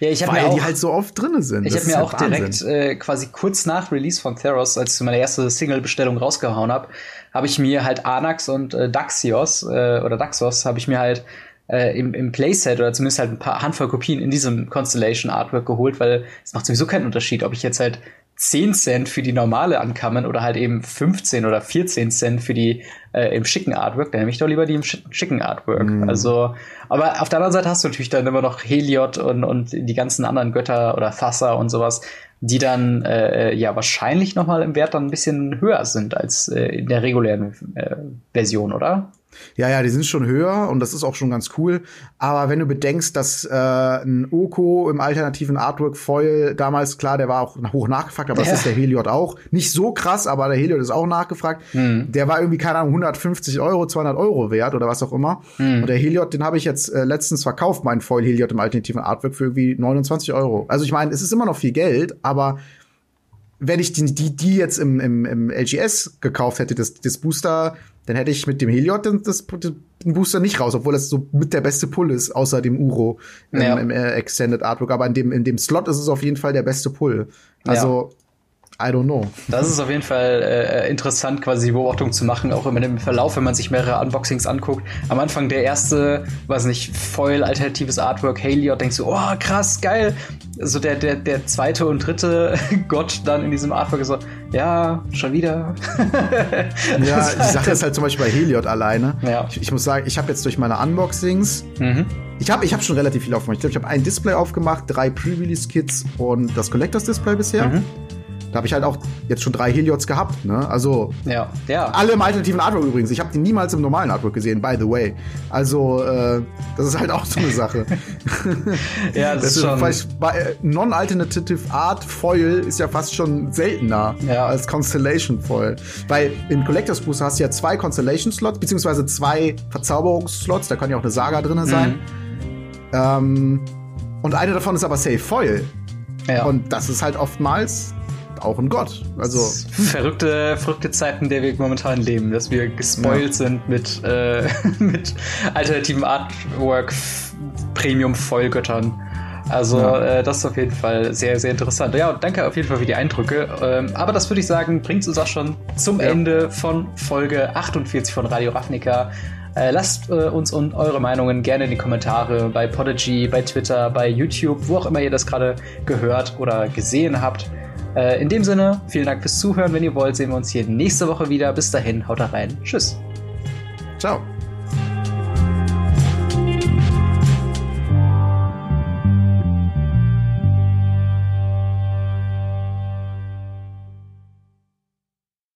Ja, ich habe weil mir auch, die halt so oft drinne sind. ich habe mir halt auch Wahnsinn. direkt äh, quasi kurz nach Release von Theros, als ich meine erste Single-Bestellung rausgehauen habe, habe ich mir halt Anax und äh, Daxios äh, oder Daxos habe ich mir halt äh, im, im Playset oder zumindest halt ein paar Handvoll Kopien in diesem Constellation Artwork geholt, weil es macht sowieso keinen Unterschied, ob ich jetzt halt 10 Cent für die normale Uncommon oder halt eben 15 oder 14 Cent für die äh, im schicken Artwork, dann nehme ich doch lieber die im schi- schicken Artwork. Mhm. Also, aber auf der anderen Seite hast du natürlich dann immer noch Heliod und, und die ganzen anderen Götter oder Thassa und sowas, die dann äh, ja wahrscheinlich noch mal im Wert dann ein bisschen höher sind als äh, in der regulären äh, Version, oder? Ja, ja, die sind schon höher und das ist auch schon ganz cool. Aber wenn du bedenkst, dass äh, ein Oko im alternativen Artwork Foil damals, klar, der war auch hoch nachgefragt, aber Ja. das ist der Heliod auch. Nicht so krass, aber der Heliod ist auch nachgefragt. Der war irgendwie, keine Ahnung, 150 Euro, 200 Euro wert oder was auch immer. Und der Heliod, den habe ich jetzt äh, letztens verkauft, meinen Foil Heliod im alternativen Artwork für irgendwie 29 Euro. Also ich meine, es ist immer noch viel Geld, aber wenn ich die, die, die jetzt im, im, im LGS gekauft hätte, das, das Booster, dann hätte ich mit dem Heliod den, das, den Booster nicht raus, obwohl das so mit der beste Pull ist, außer dem Uro im, Ja. im äh, Extended Artwork. Aber in dem, in dem Slot ist es auf jeden Fall der beste Pull. Also, I don't know. Das ist auf jeden Fall äh, interessant, quasi die Beobachtung zu machen, auch immer im Verlauf, wenn man sich mehrere Unboxings anguckt. Am Anfang der erste, weiß nicht, Foil, alternatives Artwork, Heliod, denkst du, oh, krass, geil. So der, der, der zweite und dritte Gott dann in diesem Artwork ist so, ja, schon wieder. Ja, die Sache ist halt zum Beispiel bei Heliod alleine. Ja. Ich, ich muss sagen, ich habe jetzt durch meine Unboxings, mhm. ich habe ich hab schon relativ viel aufgemacht. Ich glaube, ich habe ein Display aufgemacht, drei Pre-Release-Kits und das Collectors Display bisher. Mhm. Da habe ich halt auch jetzt schon drei Heliods gehabt. Ne? Also Ja, ja. alle im alternativen Artwork übrigens. Ich habe die niemals im normalen Artwork gesehen, by the way. Also äh, das ist halt auch so eine Sache. ja, das, Das ist schon. vielleicht bei äh, Non-Alternative Art Foil ist ja fast schon seltener Ja. als Constellation Foil. Weil im Collectors Booster hast du ja zwei Constellation Slots, beziehungsweise zwei Verzauberungsslots, da kann ja auch eine Saga drin sein. Mhm. Ähm, und eine davon ist aber Safe Foil. ja. Und das ist halt oftmals auch ein Gott. Also, verrückte, verrückte Zeiten, in der wir momentan leben, dass wir gespoilt sind mit, äh, mit alternativen Artwork Premium Vollgöttern. Also Ja. äh, das ist auf jeden Fall sehr, sehr interessant. Ja, und danke auf jeden Fall für die Eindrücke. Ähm, aber das würde ich sagen, bringt uns auch schon zum Ja. Ende von Folge 48 von Radio Ravnica. Äh, lasst äh, uns und eure Meinungen gerne in die Kommentare bei Podigy, bei Twitter, bei YouTube, wo auch immer ihr das gerade gehört oder gesehen habt. Äh, in dem Sinne, vielen Dank fürs Zuhören. Wenn ihr wollt, sehen wir uns hier nächste Woche wieder. Bis dahin, haut rein. Tschüss. ciao.